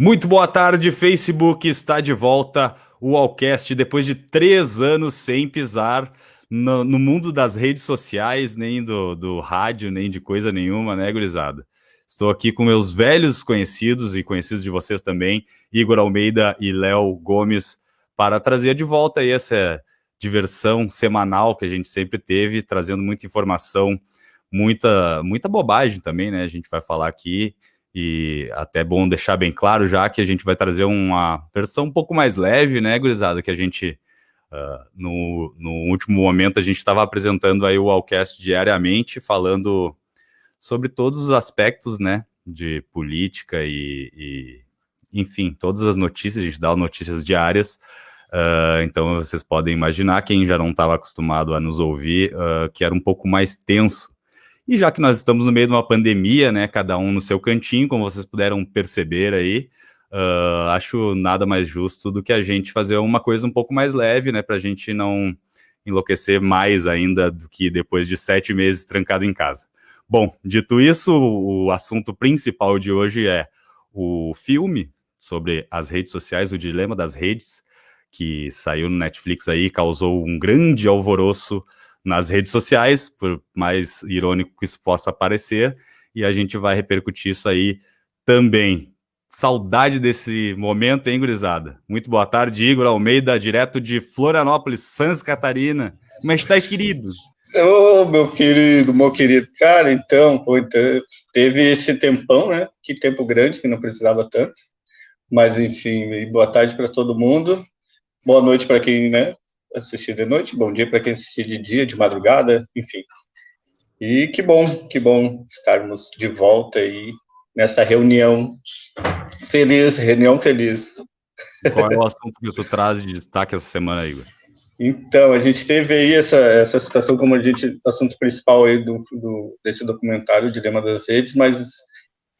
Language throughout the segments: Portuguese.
Muito boa tarde, Facebook está de volta. O Allcast, depois de três anos sem pisar no, no mundo das redes sociais, nem do, do, rádio, nem de coisa nenhuma, né, gurizada? Estou aqui com meus velhos conhecidos e conhecidos de vocês também, Igor Almeida e Léo Gomes, para trazer de volta aí essa diversão semanal que a gente sempre teve, trazendo muita informação, muita, muita bobagem também, né? A gente vai falar aqui e até é bom deixar bem claro já que a gente vai trazer uma versão um pouco mais leve, né, gurizada? Que a gente, uh, no, no último momento, a gente estava apresentando aí o Allcast diariamente, falando sobre todos os aspectos, né, de política e, e enfim, todas as notícias, a gente dá notícias diárias. Uh, então vocês podem imaginar, quem já não estava acostumado a nos ouvir, uh, que era um pouco mais tenso e já que nós estamos no meio de uma pandemia, né, cada um no seu cantinho, como vocês puderam perceber aí, uh, acho nada mais justo do que a gente fazer uma coisa um pouco mais leve, né, para a gente não enlouquecer mais ainda do que depois de sete meses trancado em casa. Bom, dito isso, o assunto principal de hoje é o filme sobre as redes sociais, o dilema das redes, que saiu no Netflix aí, causou um grande alvoroço nas redes sociais, por mais irônico que isso possa parecer, e a gente vai repercutir isso aí também. Saudade desse momento, hein, gurizada? Muito boa tarde, Igor Almeida, direto de Florianópolis, Santa Catarina. Como é que estás, querido? Ô, oh, meu querido, meu querido. Cara, então, pô, então, teve esse tempão, né? Que tempo grande, que não precisava tanto. Mas, enfim, boa tarde para todo mundo. Boa noite para quem, né, assistir de noite, bom dia para quem assistir de dia, de madrugada, enfim. E que bom, que bom estarmos de volta aí nessa reunião feliz, reunião feliz. Qual é o assunto que tu traz de destaque essa semana, Igor? Então, a gente teve aí essa, essa situação como a gente, assunto principal aí do, do desse documentário, Dilema das Redes, mas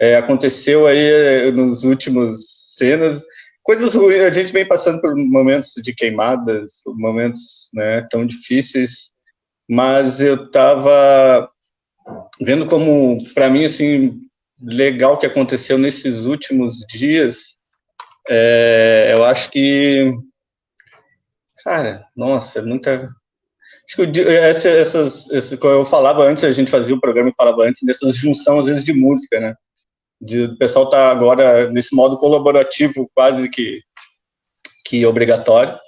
é, aconteceu aí é, nos últimos cenas coisas ruins, a gente vem passando por momentos de queimadas, momentos né, tão difíceis, mas eu estava vendo como, para mim, assim, legal que aconteceu nesses últimos dias. É, eu acho que, cara, nossa, muita. Acho que essa, essas, esse, eu falava antes, a gente fazia o programa e falava antes dessas junção, às vezes, de música, né? De, o pessoal tá agora nesse modo colaborativo quase que, que obrigatório.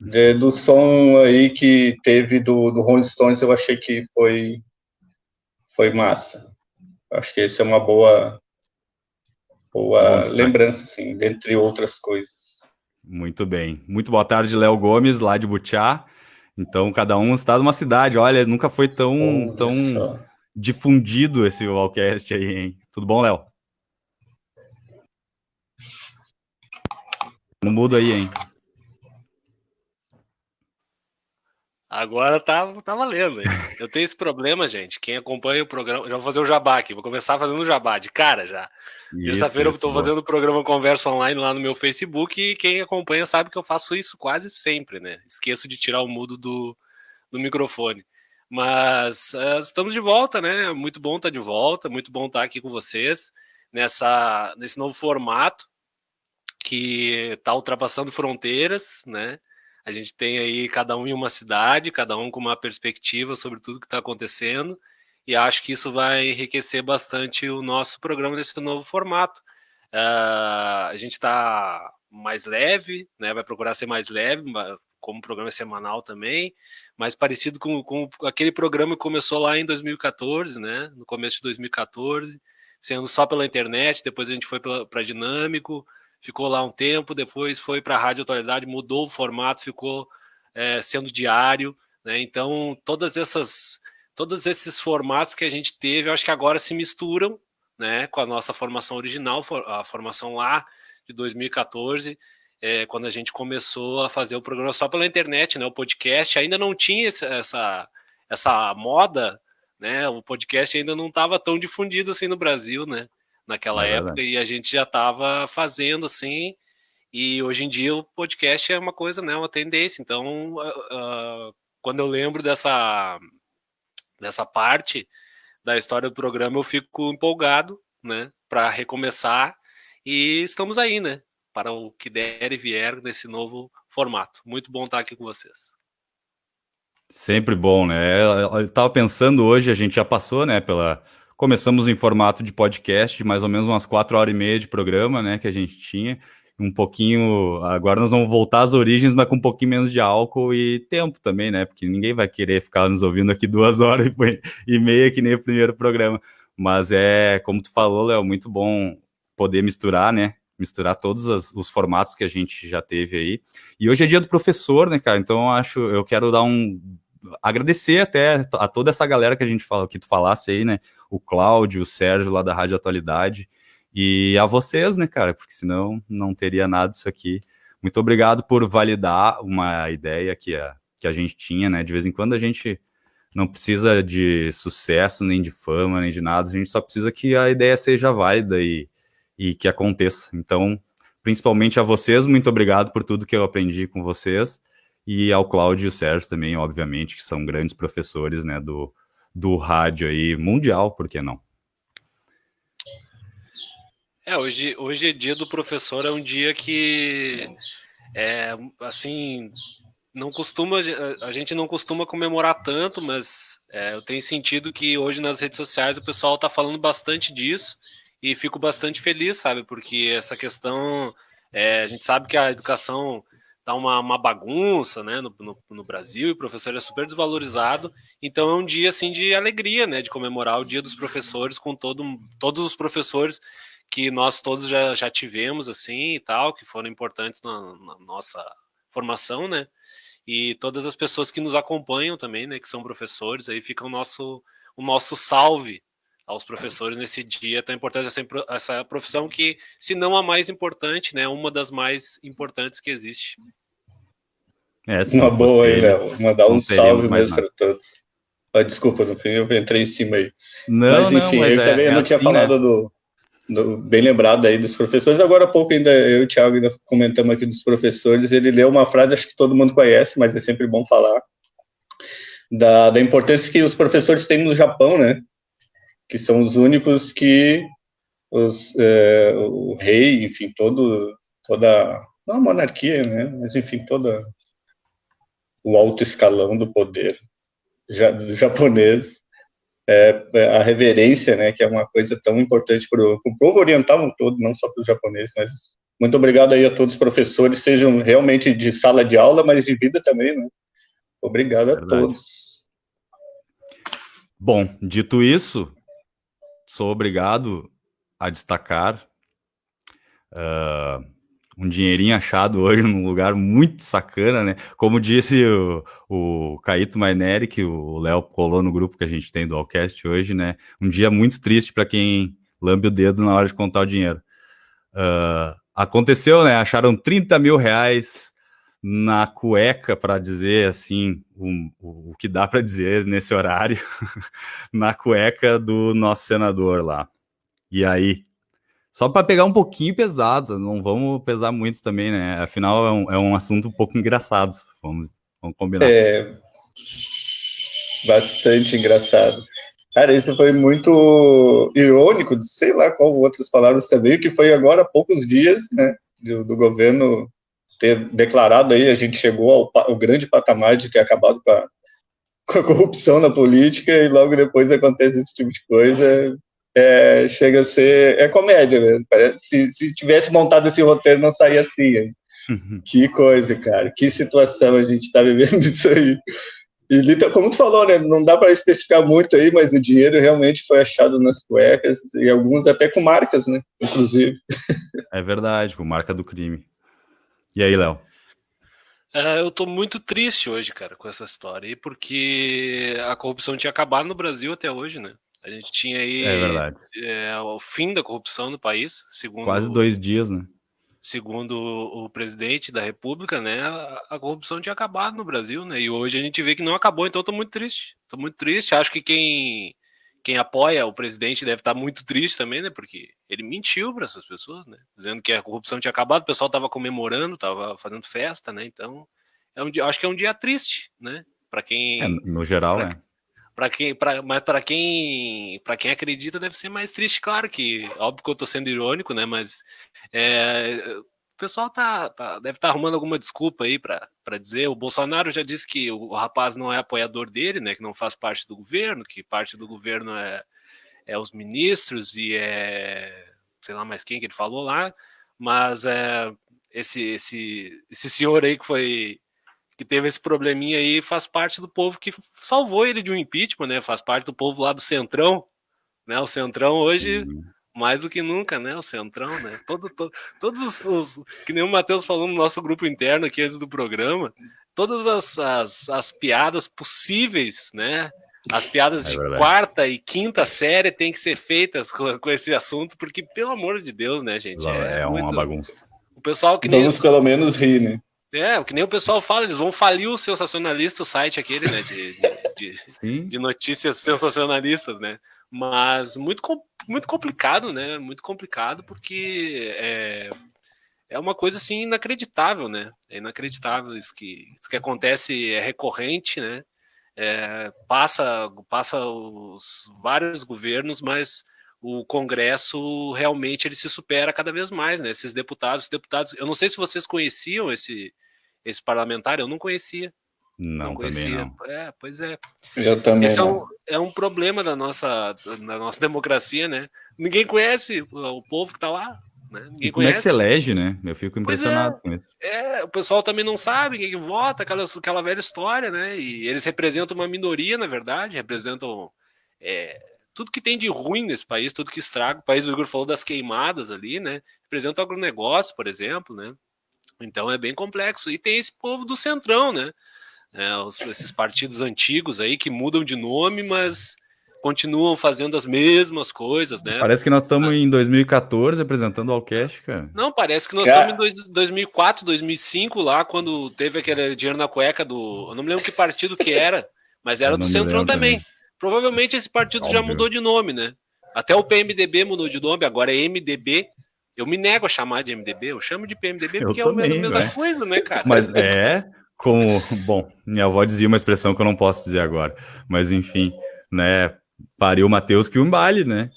De, do som aí que teve do, do Rolling Stones, eu achei que foi, foi massa. Acho que esse é uma boa, boa lembrança, assim, dentre outras coisas. Muito bem. Muito boa tarde, Léo Gomes, lá de Butiá. Então, cada um está numa cidade. Olha, nunca foi tão, tão difundido esse Wallcast aí, hein? Tudo bom, Léo? Não muda aí, hein? Agora tá, tá valendo. Hein? Eu tenho esse problema, gente. Quem acompanha o programa. Já vou fazer o jabá aqui. Vou começar fazendo o jabá de cara já. Terça-feira eu estou fazendo o programa Conversa Online lá no meu Facebook. E quem acompanha sabe que eu faço isso quase sempre, né? Esqueço de tirar o mudo do, do microfone. Mas uh, estamos de volta, né? Muito bom estar de volta. Muito bom estar aqui com vocês nessa, nesse novo formato que está ultrapassando fronteiras, né? A gente tem aí cada um em uma cidade, cada um com uma perspectiva sobre tudo que está acontecendo, e acho que isso vai enriquecer bastante o nosso programa nesse novo formato. Uh, a gente está mais leve, né? Vai procurar ser mais leve, como programa semanal também, mais parecido com, com aquele programa que começou lá em 2014, né? No começo de 2014, sendo só pela internet, depois a gente foi para Dinâmico, ficou lá um tempo, depois foi para a Rádio Atualidade, mudou o formato, ficou é, sendo diário, né? Então, todas essas, todos esses formatos que a gente teve, eu acho que agora se misturam, né, com a nossa formação original, a formação lá de 2014, é, quando a gente começou a fazer o programa só pela internet, né, o podcast ainda não tinha essa, essa moda, né, o podcast ainda não estava tão difundido assim no Brasil, né, naquela é época e a gente já estava fazendo assim. E hoje em dia o podcast é uma coisa, né, uma tendência. Então, uh, quando eu lembro dessa dessa parte da história do programa, eu fico empolgado, né, para recomeçar E estamos aí, né? Para o que der e vier nesse novo formato. Muito bom estar aqui com vocês. Sempre bom, né? Eu estava pensando hoje, a gente já passou, né, pela Começamos em formato de podcast, mais ou menos umas quatro horas e meia de programa, né, que a gente tinha. Um pouquinho. Agora nós vamos voltar às origens, mas com um pouquinho menos de álcool e tempo também, né? Porque ninguém vai querer ficar nos ouvindo aqui duas horas e meia, que nem o primeiro programa. Mas é, como tu falou, Léo, muito bom poder misturar, né? Misturar todos as, os formatos que a gente já teve aí. E hoje é dia do professor, né, cara? Então eu acho, eu quero dar um agradecer até a toda essa galera que a gente fala, que tu falasse aí, né? O Cláudio, o Sérgio lá da Rádio Atualidade, e a vocês, né, cara, porque senão não teria nada disso aqui. Muito obrigado por validar uma ideia que a, que a gente tinha, né? De vez em quando a gente não precisa de sucesso, nem de fama, nem de nada, a gente só precisa que a ideia seja válida e, e que aconteça. Então, principalmente a vocês, muito obrigado por tudo que eu aprendi com vocês, e ao Cláudio e o Sérgio também, obviamente, que são grandes professores, né, do, do rádio aí mundial, por que não? É, hoje, hoje é dia do professor, é um dia que é assim, não costuma, a gente não costuma comemorar tanto, mas é, eu tenho sentido que hoje nas redes sociais o pessoal está falando bastante disso e fico bastante feliz, sabe? Porque essa questão, é, a gente sabe que a educação tá uma, uma bagunça né, no, no, no, Brasil e o professor é super desvalorizado. Então é um dia assim de alegria, né? De comemorar o dia dos professores com todo, todos os professores que nós todos já, já tivemos assim e tal, que foram importantes na, na nossa formação, né? E todas as pessoas que nos acompanham também, né? Que são professores, aí fica o nosso, o nosso salve aos professores nesse dia tão importante, essa, essa profissão que, se não a mais importante, né, uma das mais importantes que existe. É, Uma boa aí, Léo. Mandar um salve mesmo para todos. Ah, desculpa, no fim eu entrei em cima aí. Não, mas enfim, não, mas eu é, também é não tinha assim, falado né? do, do, Bem lembrado aí dos professores. Agora há pouco ainda eu e o Thiago ainda comentamos aqui dos professores. Ele leu uma frase, acho que todo mundo conhece, mas é sempre bom falar. Da, da importância que os professores têm no Japão, né? Que são os únicos que os, é, o rei, enfim, todo, toda. Não a monarquia, né? Mas enfim, toda o alto escalão do poder do japonês, é, é, a reverência, né, que é uma coisa tão importante para o povo oriental todo, não só para os japoneses, mas muito obrigado aí a todos os professores, sejam realmente de sala de aula, mas de vida também, né? Obrigado a Verdade. todos. Bom, dito isso, sou obrigado a destacar uh, um dinheirinho achado hoje num lugar muito sacana, né? Como disse o, o Caíto Maineri, que o Léo colou no grupo que a gente tem do Allcast hoje, né? Um dia muito triste para quem lambe o dedo na hora de contar o dinheiro. Uh, aconteceu, né? Acharam 30 mil reais na cueca, para dizer assim, um, o, o que dá para dizer nesse horário, na cueca do nosso senador lá. E aí, só para pegar um pouquinho pesado, não vamos pesar muito também, né? Afinal, é um, é um assunto um pouco engraçado. Vamos, vamos combinar. É. Bastante engraçado. Cara, isso foi muito irônico, sei lá qual outras palavras também, que foi agora há poucos dias, né, do, do governo ter declarado aí, a gente chegou ao, ao, grande patamar de ter acabado com a, com a corrupção na política e logo depois acontece esse tipo de coisa, é, chega a ser. É comédia mesmo. Se, se tivesse montado esse roteiro, não saía assim. Uhum. Que coisa, cara. Que situação a gente está vivendo isso aí. E como tu falou, né, não dá para especificar muito aí, mas o dinheiro realmente foi achado nas cuecas e alguns até com marcas, né, inclusive. É verdade, com marca do crime. E aí, Léo? É, eu tô muito triste hoje, cara, com essa história aí, porque a corrupção tinha acabado no Brasil até hoje, né? A gente tinha aí é é, o fim da corrupção no país, segundo quase dois dias, né? Segundo o presidente da República, né, a, corrupção tinha acabado no Brasil, né? E hoje a gente vê que não acabou, então eu tô muito triste. Tô muito triste. Acho que quem quem apoia o presidente deve estar muito triste também, né? Porque ele mentiu para essas pessoas, né? Dizendo que a corrupção tinha acabado, o pessoal tava comemorando, tava fazendo festa, né? Então, é um dia, acho que é um dia triste, né? Para quem é, no geral, pra, é para quem, pra, mas para quem, para quem acredita deve ser mais triste, claro que, óbvio que eu tô sendo irônico, né? Mas é, o pessoal tá, tá deve estar tá arrumando alguma desculpa aí para dizer. O Bolsonaro já disse que o, o rapaz não é apoiador dele, né? Que não faz parte do governo, que parte do governo é, é os ministros e é sei lá mais quem que ele falou lá, mas é, esse, esse, esse senhor aí que foi que teve esse probleminha aí faz parte do povo que salvou ele de um impeachment, né? Faz parte do povo lá do Centrão, né? O Centrão hoje Sim. mais do que nunca, né? O Centrão, né? Todo, todo todos os, os, que nem o Matheus falou no nosso grupo interno aqui antes do programa, todas as, as, as piadas possíveis, né? As piadas é de quarta e quinta série têm que ser feitas com, com, esse assunto, porque, pelo amor de Deus, né, gente? É, é uma muito... bagunça. O pessoal que Vamos nem... pelo menos rir, né? É, o que nem o pessoal fala, eles vão falir o sensacionalista, o site aquele, né? De, de, de, de notícias sensacionalistas, né? Mas muito, muito complicado, né? Muito complicado, porque é, é uma coisa assim inacreditável, né? É inacreditável isso que, isso que acontece, é recorrente, né? É, passa passa os vários governos, mas o Congresso realmente ele se supera cada vez mais, né? Esses deputados, deputados, eu não sei se vocês conheciam esse esse parlamentar, eu não conhecia. Não, não conhecia. Não. É, pois é. Eu também. Esse é um, é um problema da nossa, da nossa democracia, né? Ninguém conhece o povo que tá lá. Né? Ninguém e como conhece. é que se elege, né? Eu fico impressionado é, com isso. É, o pessoal também não sabe quem que vota, aquela, aquela velha história, né? E eles representam uma minoria, na verdade, representam é, tudo que tem de ruim nesse país, tudo que estraga. O país do Igor falou das queimadas ali, né? Representa o agronegócio, por exemplo, né? Então é bem complexo. E tem esse povo do centrão, né? É, os, esses partidos antigos aí que mudam de nome, mas continuam fazendo as mesmas coisas, né? Parece que nós estamos ah. em 2014 apresentando o Alcast, cara. Não, parece que nós estamos em 2004, 2005, lá, quando teve aquele dinheiro na cueca do. Eu não me lembro que partido que era, mas era do Centrão também. Provavelmente esse partido Óbvio. já mudou de nome, né? Até o PMDB mudou de nome, agora é MDB. Eu me nego a chamar de MDB, eu chamo de PMDB porque eu é a mesma né? coisa, né, cara? Mas é como. Bom, minha avó dizia uma expressão que eu não posso dizer agora, mas enfim, né? pariu o Matheus que um baile, né?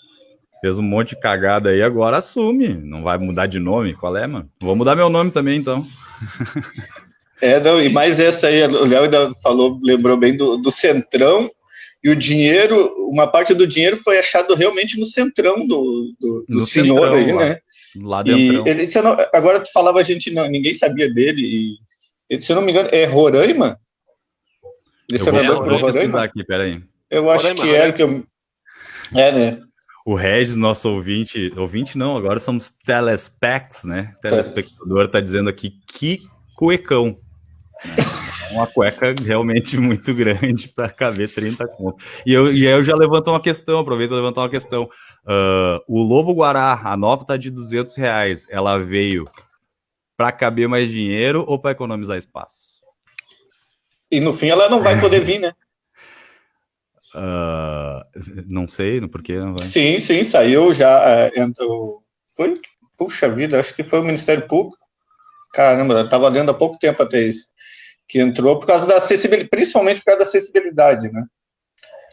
Fez um monte de cagada aí, agora assume. Não vai mudar de nome? Qual é, mano? Vou mudar meu nome também, então. É, não, e mais essa aí, o Léo ainda falou, lembrou bem do, do Centrão, e o dinheiro, uma parte do dinheiro foi achado realmente no Centrão do, do, do senhor centrão, aí, lá, né? Lá dentro. Ele, não, agora tu falava, a gente não, ninguém sabia dele, e ele, se eu não me engano, é Roraima? Ele é senador pro Roraima? Aqui, peraí. Eu acho Roraima, que era que eu. É, né? O Regis, nosso ouvinte, ouvinte não, agora somos telespecs, né? Telespectador tá dizendo aqui que cuecão. Uma cueca realmente muito grande para caber 30 contos. E eu, e eu já levanto uma questão, aproveito levantar uma questão. Uh, o Lobo Guará, a nota tá de 200 reais, ela veio para caber mais dinheiro ou para economizar espaço? E no fim ela não vai poder vir, né? Uh, não sei por que não vai. Sim, sim, saiu já. É, entrou, foi, puxa vida, acho que foi o Ministério Público. Caramba, estava lendo há pouco tempo até isso. Que entrou por causa da acessibilidade, principalmente por causa da acessibilidade, né?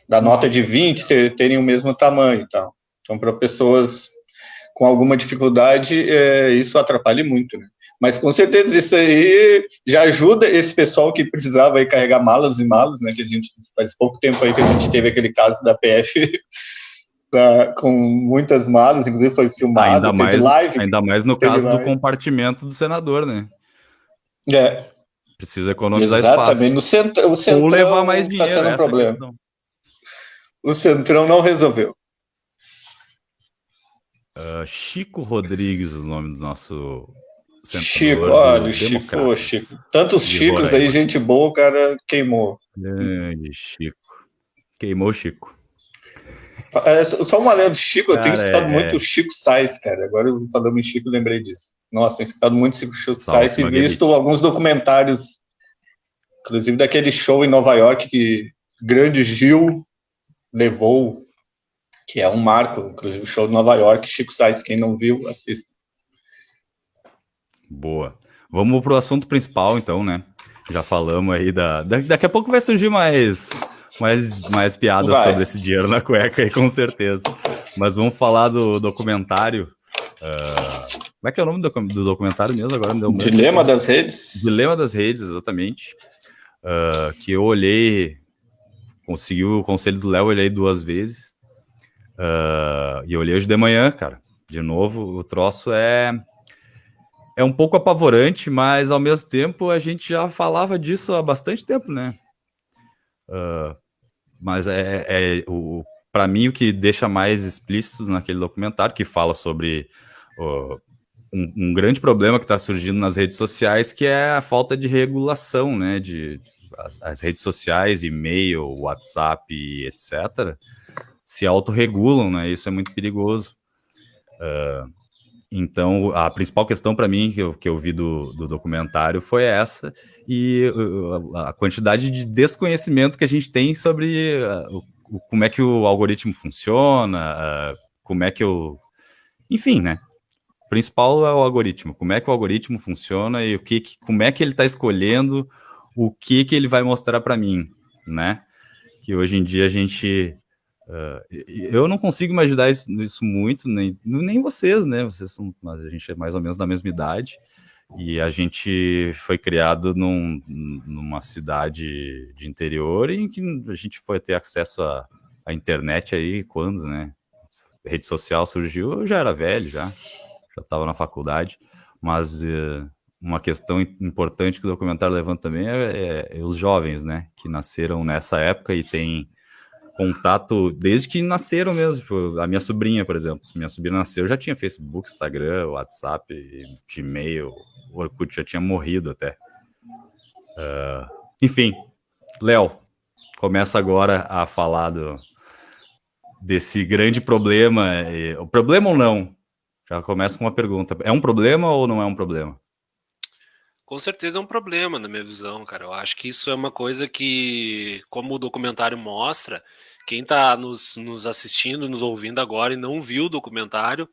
Da nota de 20 terem o mesmo tamanho e tal. Então, para pessoas com alguma dificuldade, é, isso atrapalha muito, né? Mas com certeza isso aí já ajuda esse pessoal que precisava aí carregar malas e malas, né? Que a gente faz pouco tempo aí que a gente teve aquele caso da PF pra, com muitas malas, inclusive foi filmado, ainda mais, live. Ainda mais no caso live. do compartimento do senador, né? É. Precisa economizar Exatamente. espaço. Centro, o levar mais tá dinheiro, tá sendo um problema. O centrão não resolveu. Uh, Chico Rodrigues, o nome do nosso Chico, olha, Chico, Chico. Tantos Chicos aí, gente boa, o cara queimou. Grande Chico. Queimou Chico. É, só uma lenda do Chico, cara, eu tenho escutado é... muito o Chico Sainz, cara. Agora falando em Chico, lembrei disso. Nossa, tenho escutado muito Chico, Sainz e visto alguns documentários, inclusive daquele show em Nova York que grande Gil levou, que é um marco, inclusive o show de Nova York, Chico Sainz, quem não viu, assista. Boa. Vamos pro assunto principal, então, né? Já falamos aí da. Daqui a pouco vai surgir mais mais, mais piadas Vai. sobre esse dinheiro na cueca aí, com certeza. Mas vamos falar do documentário. Uh, como é que é o nome do, do documentário mesmo? Agora me deu Dilema das redes. Dilema das redes, exatamente. Uh, que eu olhei, consegui o conselho do Léo, olhei duas vezes. Uh, e olhei hoje de manhã, cara. De novo, o troço é é um pouco apavorante, mas ao mesmo tempo a gente já falava disso há bastante tempo, né? Uh, mas é, é o para mim o que deixa mais explícito naquele documentário que fala sobre uh, um, um, grande problema que está surgindo nas redes sociais, que é a falta de regulação, né? De as, as redes sociais, e-mail, WhatsApp, etc., se autorregulam, né? Isso é muito perigoso. Uh, então, a principal questão para mim que eu, que eu vi do, do documentário foi essa, e uh, a quantidade de desconhecimento que a gente tem sobre uh, o, como é que o algoritmo funciona, uh, como é que eu. Enfim, né? O principal é o algoritmo, como é que o algoritmo funciona e o que, como é que ele está escolhendo o que, que ele vai mostrar para mim, né? Que hoje em dia a gente Uh, eu não consigo imaginar isso, isso, muito, nem, nem vocês, né? Vocês são, a gente é mais ou menos da mesma idade e a gente foi criado num, numa cidade de interior em que a gente foi ter acesso à, à internet aí quando, né? A rede social surgiu, eu já era velho, já estava na faculdade, mas uh, uma questão importante que o documentário levanta também é, é, é os jovens, né? Que nasceram nessa época e têm contato desde que nasceram mesmo. Tipo, a minha sobrinha, por exemplo. Minha sobrinha nasceu, já tinha Facebook, Instagram, WhatsApp, Gmail, Orkut já tinha morrido até. Uh, enfim, Léo, começa agora a falar do, desse grande problema. O problema ou não? Já começa com uma pergunta. É um problema ou não é um problema? Com certeza é um problema, na minha visão, cara. Eu acho que isso é uma coisa que, como o documentário mostra, quem está nos, nos, assistindo, nos ouvindo agora e não viu o documentário,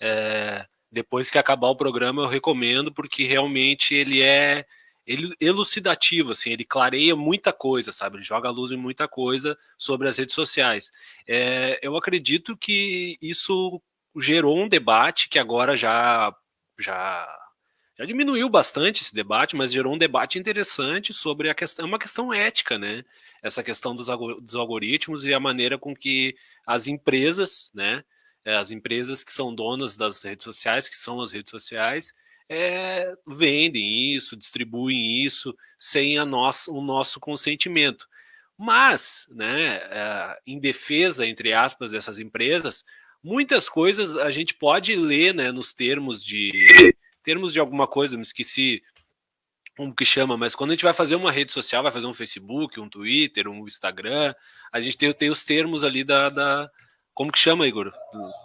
é, depois que acabar o programa eu recomendo porque realmente ele é ele, elucidativo, assim, ele clareia muita coisa, sabe? Ele joga a luz em muita coisa sobre as redes sociais. É, eu acredito que isso gerou um debate que agora já já já diminuiu bastante esse debate, mas gerou um debate interessante sobre a questão, é uma questão ética, né? Essa questão dos, dos algoritmos e a maneira com que as empresas, né? Eh, as empresas que são donas das redes sociais, que são as redes sociais, é, vendem isso, distribuem isso sem a nossa, o nosso consentimento. Mas, né, é, em defesa, entre aspas, dessas empresas, muitas coisas a gente pode ler né, nos termos de termos de alguma coisa, me esqueci como que chama, mas quando a gente vai fazer uma rede social, vai fazer um Facebook, um Twitter, um Instagram, a gente tem, tem os termos ali da, da como que chama, Igor?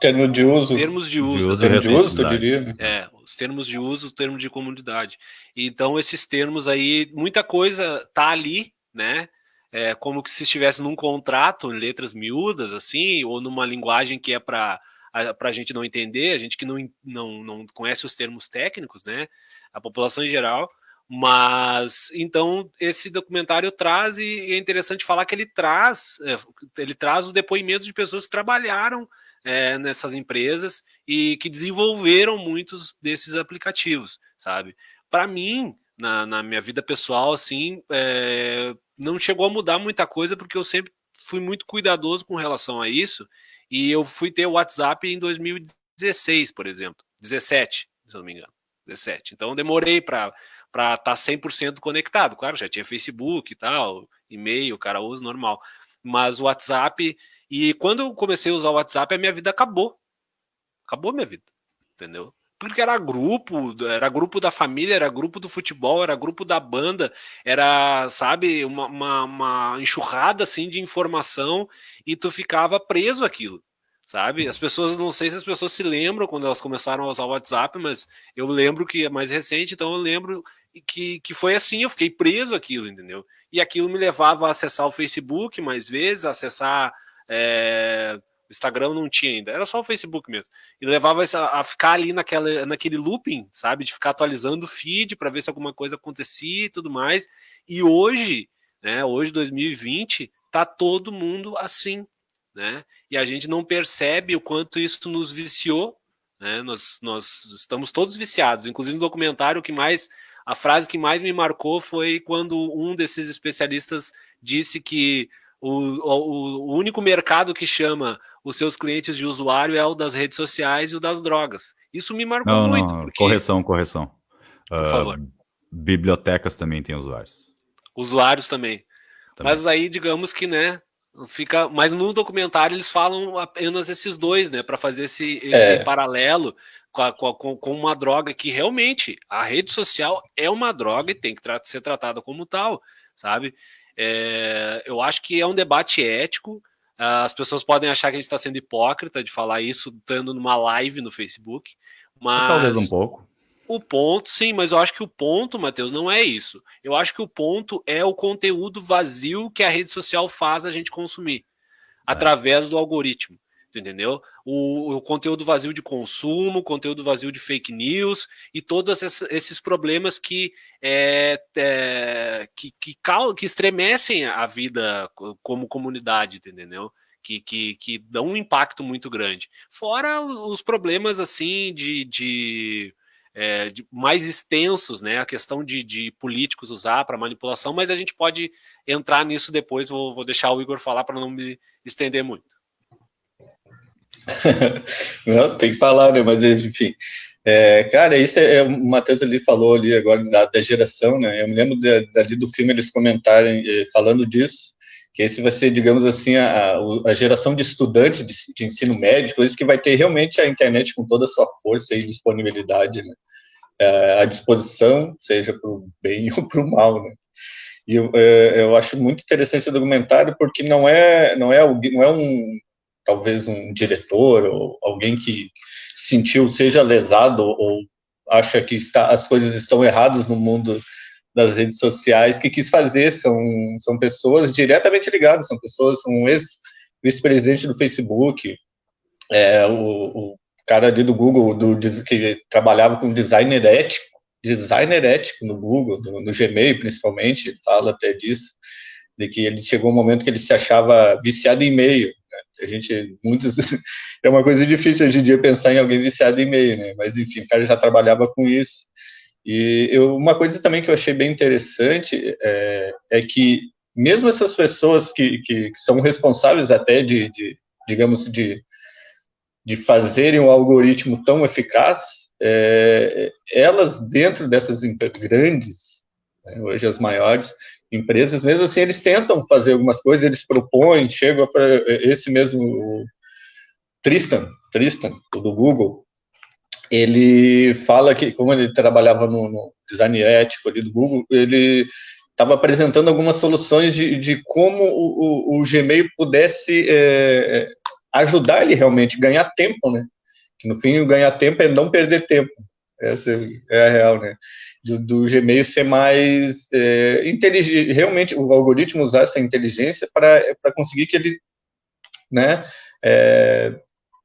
Termo de uso. Termos de uso. De uso, termo de uso, eu diria. É, os termos de uso, o termo de comunidade. Então, esses termos aí, muita coisa tá ali, né? É como que se estivesse num contrato, em letras miúdas, assim, ou numa linguagem que é para a gente não entender, a gente que não, não, não conhece os termos técnicos, né? A população em geral. Mas então esse documentário traz e é interessante falar que ele traz é, ele traz o depoimento de pessoas que trabalharam é, nessas empresas e que desenvolveram muitos desses aplicativos, sabe? Para mim, na, na, minha vida pessoal, assim, é, não chegou a mudar muita coisa porque eu sempre fui muito cuidadoso com relação a isso e eu fui ter o WhatsApp em 2016, por exemplo. 17, se não me engano. 17. Então demorei para estar tá 100% conectado. Claro, já tinha Facebook e tal, e-mail, cara usa normal. Mas o WhatsApp. E quando eu comecei a usar o WhatsApp, a minha vida acabou. Acabou a minha vida. Entendeu? Porque era grupo, era grupo da família, era grupo do futebol, era grupo da banda, era, sabe, uma, uma, uma enxurrada assim de informação e tu ficava preso aquilo, sabe? As pessoas, não sei se as pessoas se lembram quando elas começaram a usar o WhatsApp, mas eu lembro que é mais recente, então eu lembro que, que foi assim, eu fiquei preso aquilo, entendeu? E aquilo me levava a acessar o Facebook mais vezes, acessar. É o Instagram não tinha ainda, era só o Facebook mesmo. E levava a, ficar ali naquela, naquele looping, sabe? De ficar atualizando o feed para ver se alguma coisa acontecia e tudo mais. E hoje, né, hoje 2020, tá todo mundo assim, né? E a gente não percebe o quanto isso nos viciou, né? Nós, nós estamos todos viciados. Inclusive no documentário que mais a frase que mais me marcou foi quando um desses especialistas disse que o, o, o, único mercado que chama os seus clientes de usuário é o das redes sociais e o das drogas. Isso me marcou não, muito. Não, porque... Correção, correção. Por uh, favor. Bibliotecas também têm usuários. Usuários também. também. Mas aí, digamos que, né, fica. Mas no documentário eles falam apenas esses dois, né, para fazer esse, esse é. paralelo com, a, com, com, uma droga que realmente a rede social é uma droga e tem que tra ser tratada como tal, sabe? É, eu acho que é um debate ético. As pessoas podem achar que a gente está sendo hipócrita de falar isso estando numa live no Facebook, mas talvez um pouco. O ponto, sim, mas eu acho que o ponto, Matheus, não é isso. Eu acho que o ponto é o conteúdo vazio que a rede social faz a gente consumir é. através do algoritmo entendeu? O, o, conteúdo vazio de consumo, conteúdo vazio de fake news e todos esses problemas que, é, é, que, que, que estremecem a vida como comunidade, entendeu? Que, que, que dão um impacto muito grande. Fora os problemas assim de, de, é, de mais extensos, né? A questão de, de políticos usar para manipulação, mas a gente pode entrar nisso depois. Vou, vou deixar o Igor falar para não me estender muito. Não, tem que falar, né? Mas enfim. É, cara, isso é, é, o Matheus ali falou ali agora da, da geração, né? Eu me lembro de, do filme eles comentarem eh, falando disso, que esse vai ser, digamos assim, a, a geração de estudantes de, de, ensino médio, coisas que vai ter realmente a internet com toda a sua força e disponibilidade, né? É, à disposição, seja para o bem ou para o mal, né? E eu, é, eu acho muito interessante esse documentário porque não é não é não é um talvez um diretor ou alguém que sentiu, seja lesado ou acha que está, as coisas estão erradas no mundo das redes sociais, que quis fazer, são, são pessoas diretamente ligadas, são pessoas, um ex-vice-presidente do Facebook, é, o, o, cara ali do Google, do, que trabalhava com designer ético, designer ético no Google, no, no Gmail principalmente, fala até disso, de que ele chegou um momento que ele se achava viciado em e-mail, a gente, muitos, é uma coisa difícil hoje em dia pensar em alguém viciado em e-mail, né? Mas enfim, o cara já trabalhava com isso. E eu, uma coisa também que eu achei bem interessante é, é que mesmo essas pessoas que, que, que são responsáveis até de, de, digamos, de, de fazerem um algoritmo tão eficaz, é, elas dentro dessas grandes, né, hoje as maiores, empresas, mesmo assim, eles tentam fazer algumas coisas, eles propõem, chegam para esse mesmo Tristan, Tristan, do Google, ele fala que, como ele trabalhava no, no design ético ali do Google, ele estava apresentando algumas soluções de, de como o, o, o Gmail pudesse é, ajudar ele realmente, ganhar tempo, né? Que no fim, ganhar tempo é não perder tempo. Essa é a real, né? Do, do Gmail ser mais é, inteligente, realmente o algoritmo usar essa inteligência para conseguir que ele, né, é,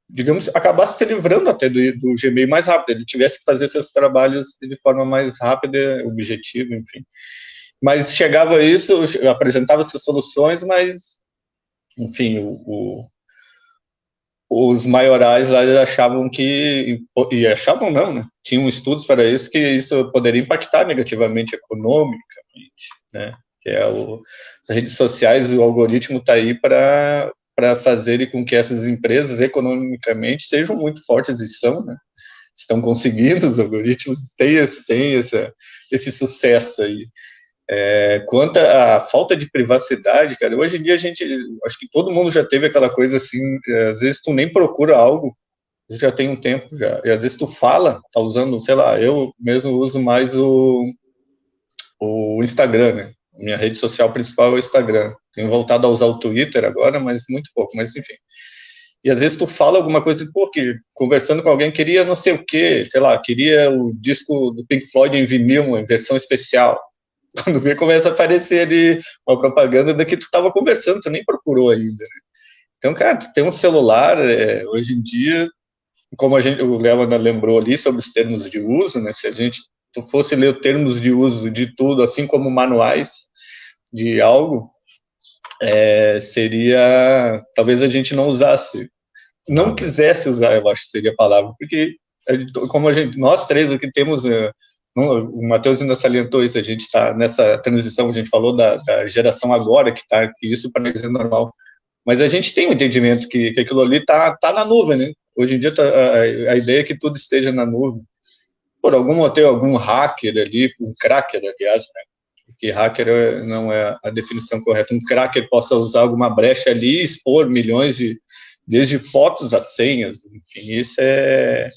digamos, acabasse se livrando até do, do Gmail mais rápido, ele tivesse que fazer seus trabalhos de forma mais rápida, objetiva, enfim. Mas chegava isso, apresentava essas soluções, mas, enfim, o os maiorais lá achavam que, e achavam não, né? Tinham estudos para isso, que isso poderia impactar negativamente economicamente, né? Que é o, as redes sociais, o algoritmo está aí para para fazer com que essas empresas economicamente sejam muito fortes e são, né? Estão conseguindo, os algoritmos têm, têm esse, esse sucesso aí. É, quanto à falta de privacidade, cara, hoje em dia a gente, acho que todo mundo já teve aquela coisa assim, é, às vezes tu nem procura algo, já tem um tempo já, e às vezes tu fala, tá usando, sei lá, eu mesmo uso mais o, o Instagram, né? Minha rede social principal é o Instagram. Tenho voltado a usar o Twitter agora, mas muito pouco, mas enfim. E às vezes tu fala alguma coisa, pô, que conversando com alguém queria não sei o quê, sei lá, queria o disco do Pink Floyd em vinil, em versão especial quando vê, começa a aparecer ali uma propaganda da que tu estava conversando, tu nem procurou ainda. Né? Então, cara, tu tem um celular, é, hoje em dia, como a gente, o Léo lembrou ali sobre os termos de uso, né? Se a gente tu fosse ler os termos de uso de tudo, assim como manuais de algo, é, seria talvez a gente não usasse, não quisesse usar, eu acho que seria a palavra, porque como a gente, nós três aqui temos, uh, o Matheus ainda salientou isso, a gente está nessa transição, a gente falou da, da geração agora que está, que isso parece normal, mas a gente tem um entendimento que, que aquilo ali está tá na nuvem, né? Hoje em dia tá, a, a, ideia é que tudo esteja na nuvem. Por algum motivo, algum hacker ali, um cracker, aliás, né? que hacker é, não é a definição correta, um cracker possa usar alguma brecha ali e expor milhões de, desde fotos a senhas, enfim, isso é,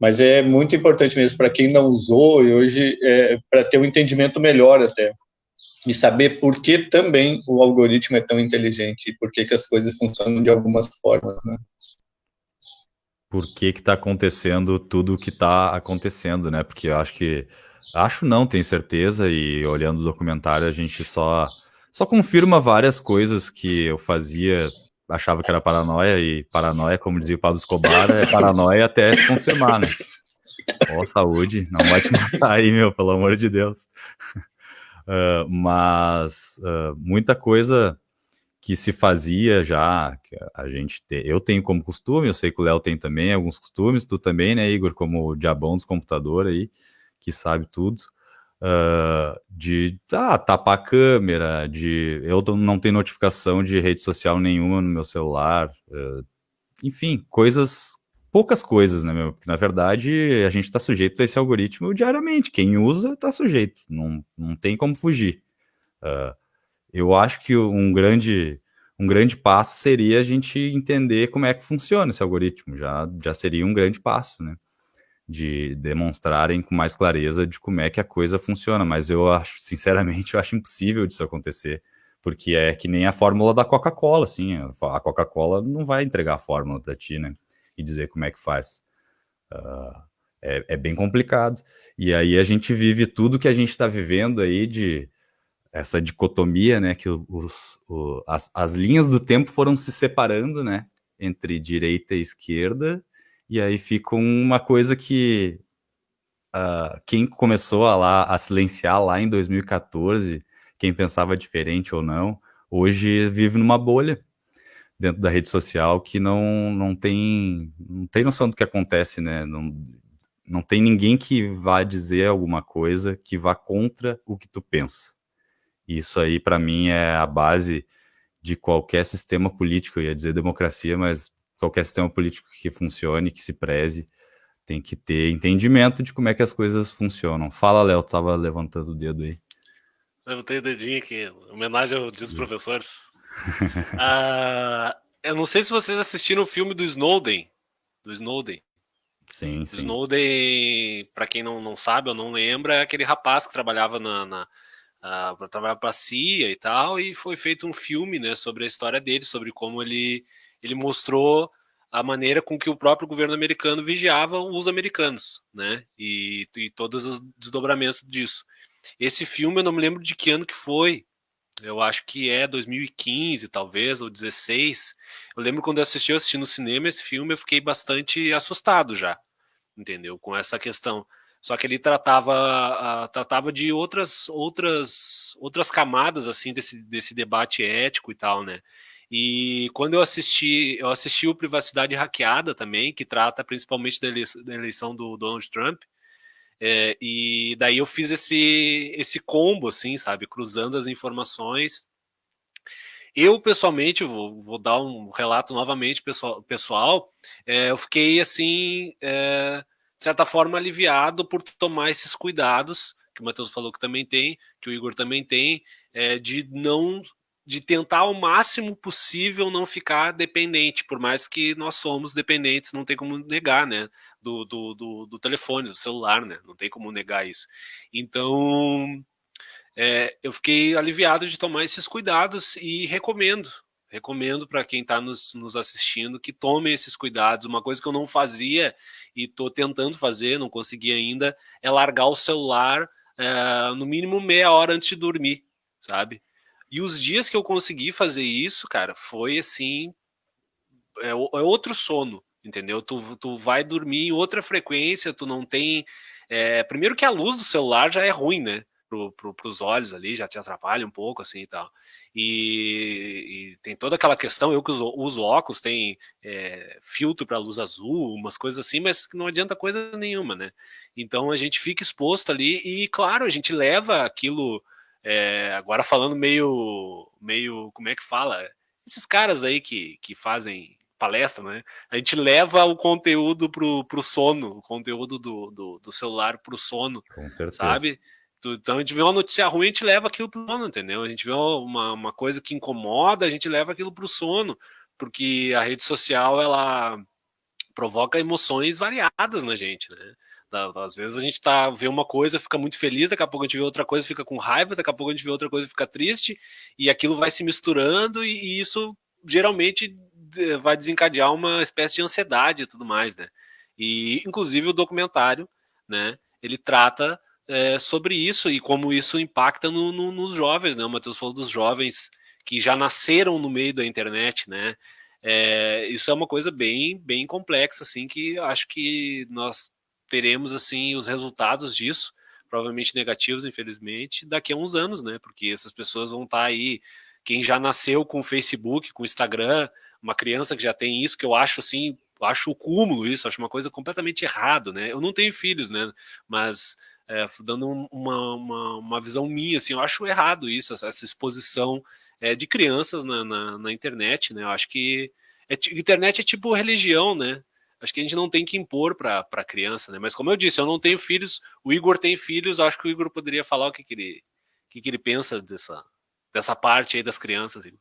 mas é muito importante mesmo para quem não usou e hoje é, para ter um entendimento melhor até e saber por que também o algoritmo é tão inteligente e por que, que as coisas funcionam de algumas formas, né? Por que está acontecendo tudo o que está acontecendo, né? Porque eu acho que acho não, tenho certeza e olhando o documentário a gente só só confirma várias coisas que eu fazia achava que era paranoia, e paranoia, como dizia o Pablo Escobar, é paranoia até se confirmar, né? Ó, saúde, não vai te matar aí, meu, pelo amor de Deus. Uh, mas uh, muita coisa que se fazia já, que a gente te, eu tenho como costume, eu sei que o Léo tem também alguns costumes, tu também, né, Igor, como o diabão dos computadores aí, que sabe tudo uh, de ah, tapar a câmera, de eu não tenho notificação de rede social nenhuma no meu celular, uh, enfim, coisas, poucas coisas, né, meu? Porque, na verdade, a gente está sujeito a esse algoritmo diariamente. Quem usa está sujeito, não, não tem como fugir. Uh, eu acho que um grande um grande passo seria a gente entender como é que funciona esse algoritmo. Já, já seria um grande passo, né? De demonstrarem com mais clareza de como é que a coisa funciona, mas eu acho, sinceramente, eu acho impossível disso acontecer, porque é que nem a fórmula da Coca-Cola, assim, a Coca-Cola não vai entregar a fórmula para ti, né, e dizer como é que faz. Uh, é, é, bem complicado. E aí a gente vive tudo que a gente está vivendo aí de essa dicotomia, né, que os, o, as, as linhas do tempo foram se separando, né, entre direita e esquerda, e aí fica uma coisa que uh, quem começou a, lá, a silenciar lá em 2014, quem pensava diferente ou não, hoje vive numa bolha dentro da rede social que não, não, tem, não tem noção do que acontece, né? Não, não tem ninguém que vá dizer alguma coisa que vá contra o que tu pensa. Isso aí, para mim, é a base de qualquer sistema político. Eu ia dizer democracia, mas qualquer sistema político que funcione, que se preze, tem que ter entendimento de como é que as coisas funcionam. Fala, Léo, tava levantando o dedo aí. Levantei o dedinho aqui, homenagem ao dia dos professores. uh, eu não sei se vocês assistiram o filme do Snowden. Do Snowden. Sim, sim. Snowden, para quem não, não sabe ou não lembra, é aquele rapaz que trabalhava na, na uh, para trabalhar para a CIA e tal, e foi feito um filme, né, sobre a história dele, sobre como ele ele mostrou a maneira com que o próprio governo americano vigiava os americanos, né? E, e todos os desdobramentos disso. Esse filme eu não me lembro de que ano que foi. Eu acho que é 2015, talvez, ou 16. Eu lembro quando eu assisti, eu assisti no cinema esse filme, eu fiquei bastante assustado já, entendeu? Com essa questão. Só que ele tratava, tratava de outras, outras, outras camadas assim desse, desse debate ético e tal, né? E quando eu assisti, eu assisti o Privacidade Hackeada também, que trata principalmente da eleição, do Donald Trump. É, e daí eu fiz esse, esse combo, assim, sabe, cruzando as informações. Eu, pessoalmente, vou, vou dar um relato novamente pessoal, pessoal é, eu fiquei, assim, é, de certa forma, aliviado por tomar esses cuidados, que o Matheus falou que também tem, que o Igor também tem, é, de não de tentar ao máximo possível não ficar dependente, por mais que nós somos dependentes, não tem como negar, né? Do, do, do, do telefone, do celular, né? Não tem como negar isso. Então, é, eu fiquei aliviado de tomar esses cuidados e recomendo. Recomendo para quem está nos, nos assistindo que tome esses cuidados. Uma coisa que eu não fazia e estou tentando fazer, não consegui ainda, é largar o celular é, no mínimo meia hora antes de dormir, sabe? E os dias que eu consegui fazer isso, cara, foi assim. É, é outro sono, entendeu? Tu, tu vai dormir em outra frequência, tu não tem. É, primeiro que a luz do celular já é ruim, né? para os olhos ali, já te atrapalha um pouco, assim e tal. E, e tem toda aquela questão, eu que uso, uso óculos, tem é, filtro para luz azul, umas coisas assim, mas não adianta coisa nenhuma, né? Então a gente fica exposto ali e, claro, a gente leva aquilo, é, agora falando meio, meio, como é que fala? Esses caras aí que, que fazem palestra, né? A gente leva o conteúdo pro, pro sono, o conteúdo do, do, do celular pro sono, sabe? Então a gente vê uma notícia ruim, a gente leva aquilo pro sono, entendeu? A gente vê uma, uma coisa que incomoda, a gente leva aquilo pro sono, porque a rede social ela provoca emoções variadas na gente, né? Às vezes a gente tá, vê uma coisa, fica muito feliz, daqui a pouco a gente vê outra coisa, fica com raiva, daqui a pouco a gente vê outra coisa, fica triste, e aquilo vai se misturando, e, e isso geralmente vai desencadear uma espécie de ansiedade e tudo mais, né? E inclusive o documentário, né? Ele trata é, sobre isso e como isso impacta no, no, nos jovens, né? O Matheus falou dos jovens que já nasceram no meio da internet, né? É, isso é uma coisa bem, bem complexa, assim, que acho que nós teremos assim os resultados disso, provavelmente negativos, infelizmente, daqui a uns anos, né? Porque essas pessoas vão estar tá aí, quem já nasceu com Facebook, com Instagram, uma criança que já tem isso, que eu acho assim, acho o cúmulo isso, acho uma coisa completamente errado, né? Eu não tenho filhos, né? Mas é, dando uma, uma, uma, visão minha, assim, eu acho errado isso, essa exposição é, de crianças na, na, na, internet, né? Eu acho que é, internet é tipo religião, né? Acho que a gente não tem que impor para a criança, né? Mas como eu disse, eu não tenho filhos, o Igor tem filhos, acho que o Igor poderia falar o que, que ele, o que, que ele pensa dessa, dessa parte aí das crianças. Igor.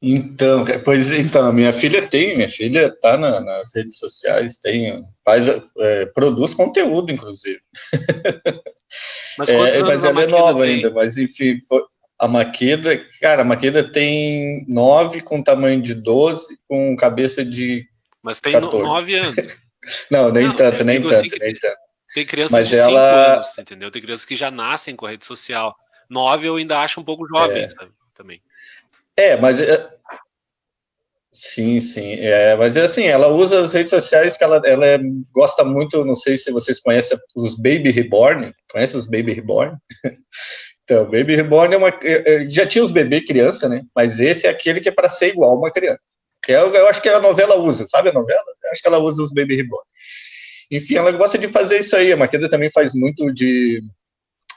Então, pois então, minha filha tem, minha filha está na, nas redes sociais, tem, faz, é, produz conteúdo, inclusive. Mas, é, mas ela é nova ainda, mas enfim, foi, a Maqueda, cara, a Maqueda tem nove com tamanho de 12, com cabeça de. Mas tem 14. nove anos. Não, nem Não, tanto, nem tanto, assim nem tanto. Tem crianças mas de ela... anos, entendeu? Tem crianças que já nascem com a rede social. Nove eu ainda acho um pouco jovem, é. sabe? Também. É, mas é, sim, sim. É, mas é assim, ela usa as redes sociais que ela, ela é, gosta muito. Não sei se vocês conhecem os Baby Reborn. Conhece os Baby Reborn? então, Baby Reborn é uma. É, é, já tinha os bebê criança, né? Mas esse é aquele que é para ser igual uma criança. Eu, eu acho que a novela usa, sabe a novela? Eu acho que ela usa os Baby Reborn. Enfim, ela gosta de fazer isso aí. A Maqueda também faz muito de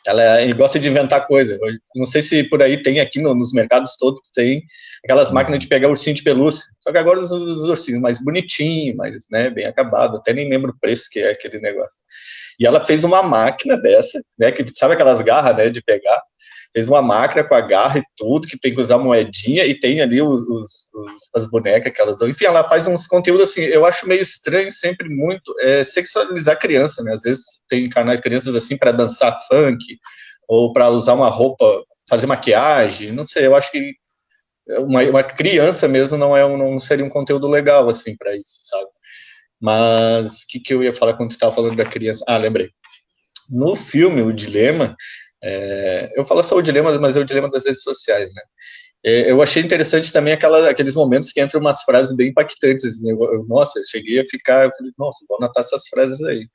ela gosta de inventar coisas. Não sei se por aí tem aqui no, nos mercados todos tem aquelas máquinas de pegar ursinho de pelúcia. Só que agora os, os ursinhos mais bonitinhos, mais né, bem acabado. Até nem lembro o preço que é aquele negócio. E ela fez uma máquina dessa, né? Que sabe aquelas garras, né, de pegar fez uma máquina com a garra e tudo, que tem que usar moedinha, e tem ali os, os, os, as bonecas que elas. Enfim, ela faz uns conteúdos assim, eu acho meio estranho sempre muito é, sexualizar criança, né? Às vezes tem canais de crianças assim para dançar funk, ou para usar uma roupa, fazer maquiagem, não sei, eu acho que uma, uma criança mesmo não é um, não seria um conteúdo legal assim para isso, sabe? Mas o que, que eu ia falar quando você estava falando da criança? Ah, lembrei. No filme, O Dilema, é, eu falo só o dilema, mas é o dilema das redes sociais, né? É, eu achei interessante também aquela, aqueles momentos que entram umas frases bem impactantes. Assim, eu, eu, nossa, eu cheguei a ficar, eu falei, nossa, vou anotar essas frases aí.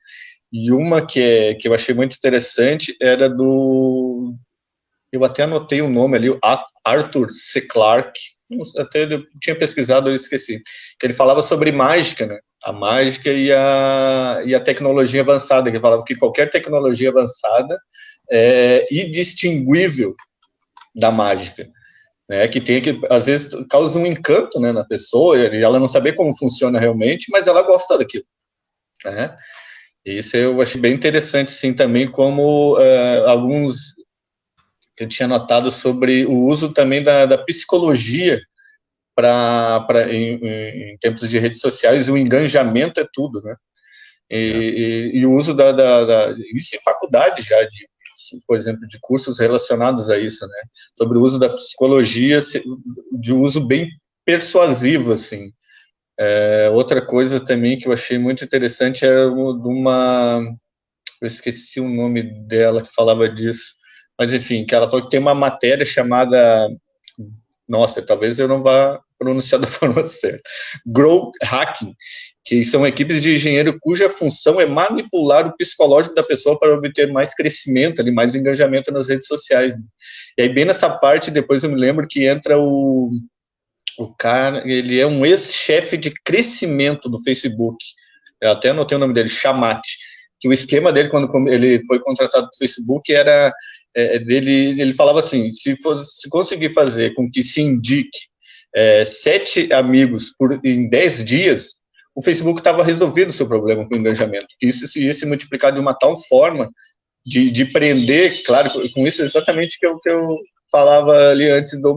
E uma que, é, que eu achei muito interessante era do. Eu até anotei o nome ali, Arthur C. Clarke. Até eu tinha pesquisado, eu esqueci. Que ele falava sobre mágica, né? A mágica e a, e a tecnologia avançada. Que falava que qualquer tecnologia avançada é, indistinguível da mágica, né? Que tem que às vezes causa um encanto, né, na pessoa e ela não saber como funciona realmente, mas ela gosta daquilo, né? Isso eu achei bem interessante, sim, também como uh, alguns que eu tinha notado sobre o uso também da, da psicologia para em, em, tempos de redes sociais, o engajamento é tudo, né? E, é. e, e o uso da, da, da, isso em faculdade já de por exemplo, de cursos relacionados a isso, né? Sobre o uso da psicologia, de uso bem persuasivo, assim. É, outra coisa também que eu achei muito interessante era de uma, eu esqueci o nome dela que falava disso, mas enfim, que ela falou que tem uma matéria chamada, nossa, talvez eu não vá pronunciar da forma certa. Grow Hacking, que são equipes de engenheiro cuja função é manipular o psicológico da pessoa para obter mais crescimento, ali, mais engajamento nas redes sociais. Né? E aí, bem nessa parte, depois eu me lembro que entra o, o cara, ele é um ex-chefe de crescimento do Facebook. Eu até anotei o nome dele, Chamate. Que o esquema dele, quando ele foi contratado do Facebook, era é, dele, ele falava assim: se, for, se conseguir fazer com que se indique é, sete amigos por, em dez dias, o Facebook estava resolvido o seu problema com o engajamento. Isso se ia se multiplicar de uma tal forma de, de prender, claro, com isso exatamente que eu, que eu falava ali antes do,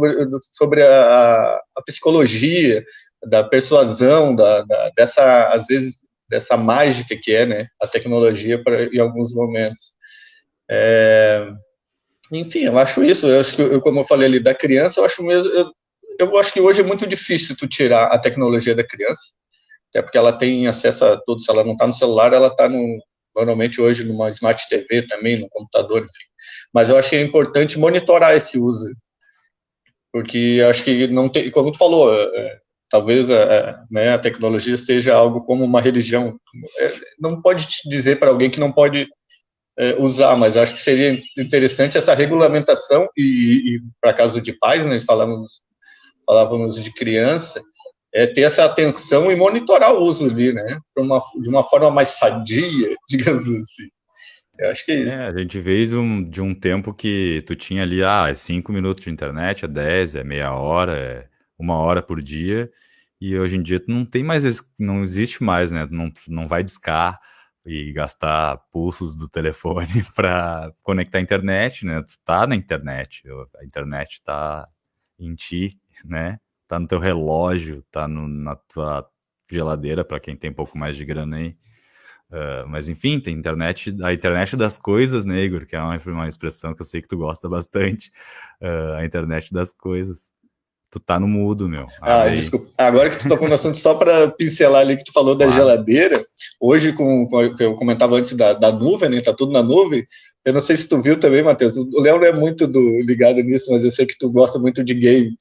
sobre a, a, psicologia, da persuasão, da, da, dessa, às vezes, dessa mágica que é, né, a tecnologia para em alguns momentos. É, enfim, eu acho isso, eu acho que, eu, como eu falei ali, da criança, eu acho mesmo, eu, eu acho que hoje é muito difícil tu tirar a tecnologia da criança, até porque ela tem acesso a tudo, se ela não está no celular, ela está no, normalmente hoje numa Smart TV também, no computador, enfim. Mas eu acho que é importante monitorar esse uso, porque acho que não tem, como tu falou, é, é talvez a, é, é, né, a tecnologia seja algo como uma religião. Não pode dizer para alguém que não pode é, usar, mas acho que seria interessante essa regulamentação e, e para caso de pais, né, falávamos, falávamos de criança, é ter essa atenção e monitorar o uso ali, né? Uma, de uma forma mais sadia, digamos assim. Eu acho que é isso. É, a gente veio de um, de um tempo que tu tinha ali, ah, é cinco minutos de internet, é dez, é meia hora, é uma hora por dia, e hoje em dia tu não tem mais, não existe mais, né? Tu não, não vai discar e gastar pulsos do telefone para conectar a internet, né? Tu tá na internet, a internet tá em ti, né? tá no teu relógio, tá no, na tua geladeira, para quem tem um pouco mais de grana aí. Uh, mas enfim, tem internet, a internet das coisas, né, Igor? Que é uma, uma expressão que eu sei que tu gosta bastante. Uh, a internet das coisas. Tu tá no mudo, meu. Ah, aí... desculpa. Agora que tu tocou no assunto, só para pincelar ali que tu falou da geladeira, hoje, com, com que eu comentava antes da, da nuvem, né? Tá tudo na nuvem. Eu não sei se tu viu também, Matheus. O Léo não é muito do, ligado nisso, mas eu sei que tu gosta muito de game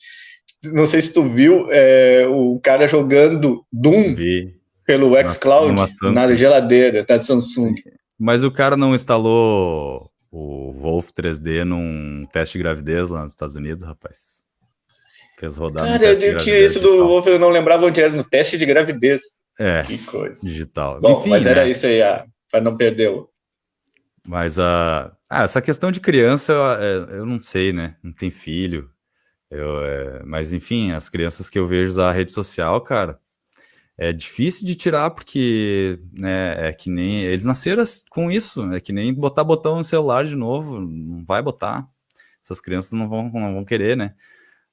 não sei se tu viu é, o cara jogando Doom Vi. pelo xCloud na geladeira da Samsung. Sim. Mas o cara não instalou o Wolf 3D num teste de gravidez lá nos Estados Unidos, rapaz. Fez rodar Cara, eu tinha isso do Wolf, eu não lembrava onde era, no teste de gravidez. É, que coisa. digital. Bom, Enfim, mas era né? isso aí, ah, para não perder o... Mas a... Ah, essa questão de criança, eu, é, eu não sei, né? Não tem filho. Eu, é, mas enfim, as crianças que eu vejo usar a rede social, cara, é difícil de tirar porque né, é que nem eles nasceram com isso, é que nem botar botão no celular de novo, não vai botar. Essas crianças não vão, não vão querer, né?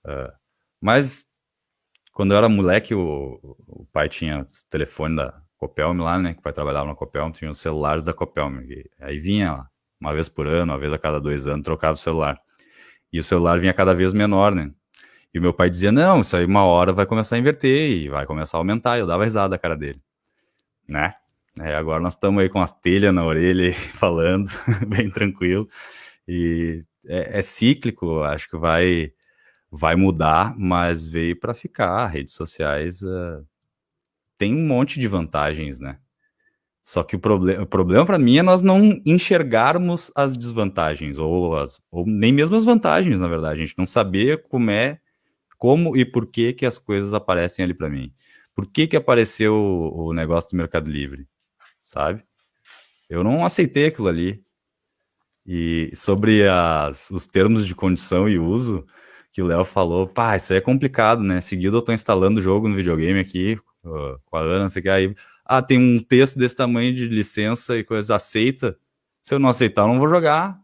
Uh, mas quando eu era moleque, o, o pai tinha o telefone da Copelme lá, né? Que pai trabalhava na Copelme, tinha os celulares da Copelme. Aí vinha lá, uma vez por ano, uma vez a cada dois anos, trocava o celular. E o celular vinha cada vez menor, né? E o meu pai dizia: Não, isso aí uma hora vai começar a inverter e vai começar a aumentar. Eu dava risada da cara dele, né? É, agora nós estamos aí com as telhas na orelha falando, bem tranquilo. E é, é, cíclico, acho que vai, vai mudar, mas veio para ficar. Redes sociais uh, tem um monte de vantagens, né? Só que o, proble o problema para mim é nós não enxergarmos as desvantagens, ou, as, ou nem mesmo as vantagens, na verdade. A gente não saber como é, como e por que, que as coisas aparecem ali para mim. Por que, que apareceu o, o negócio do Mercado Livre, sabe? Eu não aceitei aquilo ali. E sobre as, os termos de condição e uso, que o Léo falou, pá, isso aí é complicado, né? Seguido eu tô instalando o jogo no videogame aqui, uh, com a Ana, sei que aí ah, tem um texto desse tamanho de licença e coisa, aceita. Se eu não aceitar, eu não vou jogar.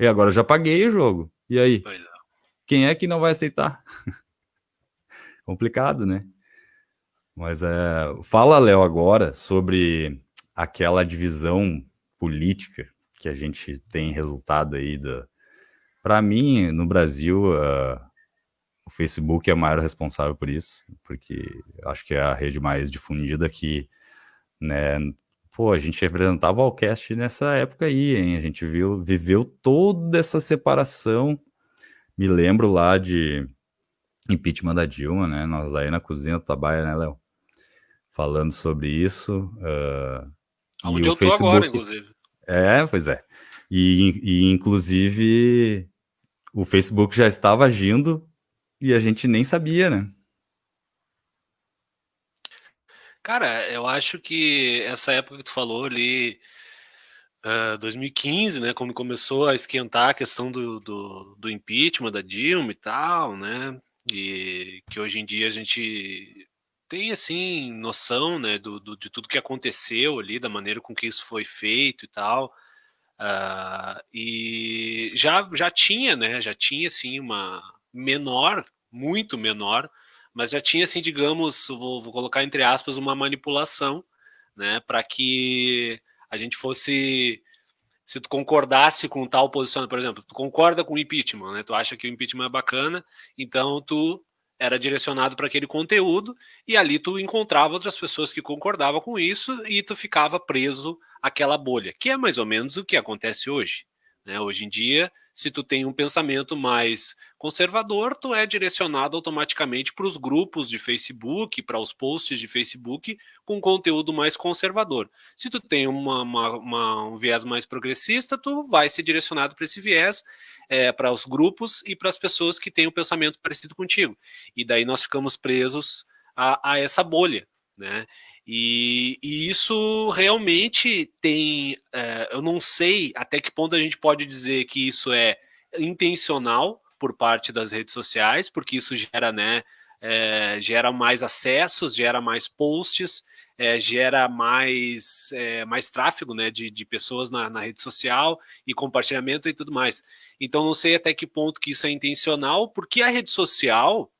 E agora eu já paguei o jogo. E aí? É. Quem é que não vai aceitar? Complicado, né? Mas é, fala, Léo, agora sobre aquela divisão política que a gente tem resultado aí da. Para mim, no Brasil, uh, o Facebook é o maior responsável por isso, porque acho que é a rede mais difundida que né? Pô, a gente representava o Alcast nessa época aí, hein? A gente viu, viveu toda essa separação. Me lembro lá de impeachment da Dilma, né? Nós aí na cozinha do Tabaia, né, Léo? Falando sobre isso. Uh, Onde eu Facebook... tô agora, inclusive. É, pois é. E, e, inclusive, o Facebook já estava agindo e a gente nem sabia, né? Cara, eu acho que essa época que tu falou ali, uh, 2015, né, quando começou a esquentar a questão do, do, do impeachment da Dilma e tal, né, e que hoje em dia a gente tem assim noção né do, do, de tudo que aconteceu ali da maneira com que isso foi feito e tal uh, e já já tinha né já tinha assim uma menor muito menor mas já tinha assim digamos vou, vou colocar entre aspas uma manipulação né para que a gente fosse se tu concordasse com tal posição, por exemplo, tu concorda com o impeachment, né? Tu acha que o impeachment é bacana, então tu era direcionado para aquele conteúdo e ali tu encontrava outras pessoas que concordavam com isso e tu ficava preso àquela bolha, que é mais ou menos o que acontece hoje. Né? Hoje em dia, se tu tem um pensamento mais conservador, tu é direcionado automaticamente para os grupos de Facebook, para os posts de Facebook com conteúdo mais conservador. Se tu tem uma, uma, uma, um viés mais progressista, tu vai ser direcionado para esse viés, é, para os grupos e para as pessoas que têm um pensamento parecido contigo. E daí nós ficamos presos a, a essa bolha, né? E, e, isso realmente tem. É, eu não sei até que ponto a gente pode dizer que isso é intencional por parte das redes sociais, porque isso gera, né? É, gera mais acessos, gera mais posts, é, gera mais, é, mais tráfego né, de, de pessoas na, na, rede social e compartilhamento e tudo mais. Então, não sei até que ponto que isso é intencional, porque a rede social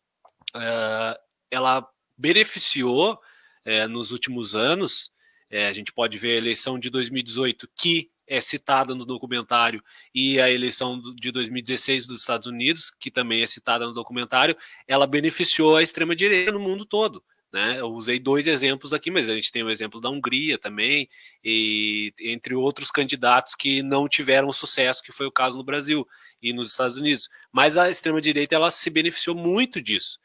é, ela beneficiou é, nos últimos anos. É, a gente pode ver a eleição de 2018, que é citada no documentário, e a eleição de 2016 dos Estados Unidos, que também é citada no documentário, ela beneficiou a extrema-direita no mundo todo. Né? Eu usei dois exemplos aqui, mas a gente tem o exemplo da Hungria também, e entre outros candidatos que não tiveram sucesso, que foi o caso no Brasil e nos Estados Unidos. Mas a extrema-direita ela se beneficiou muito disso.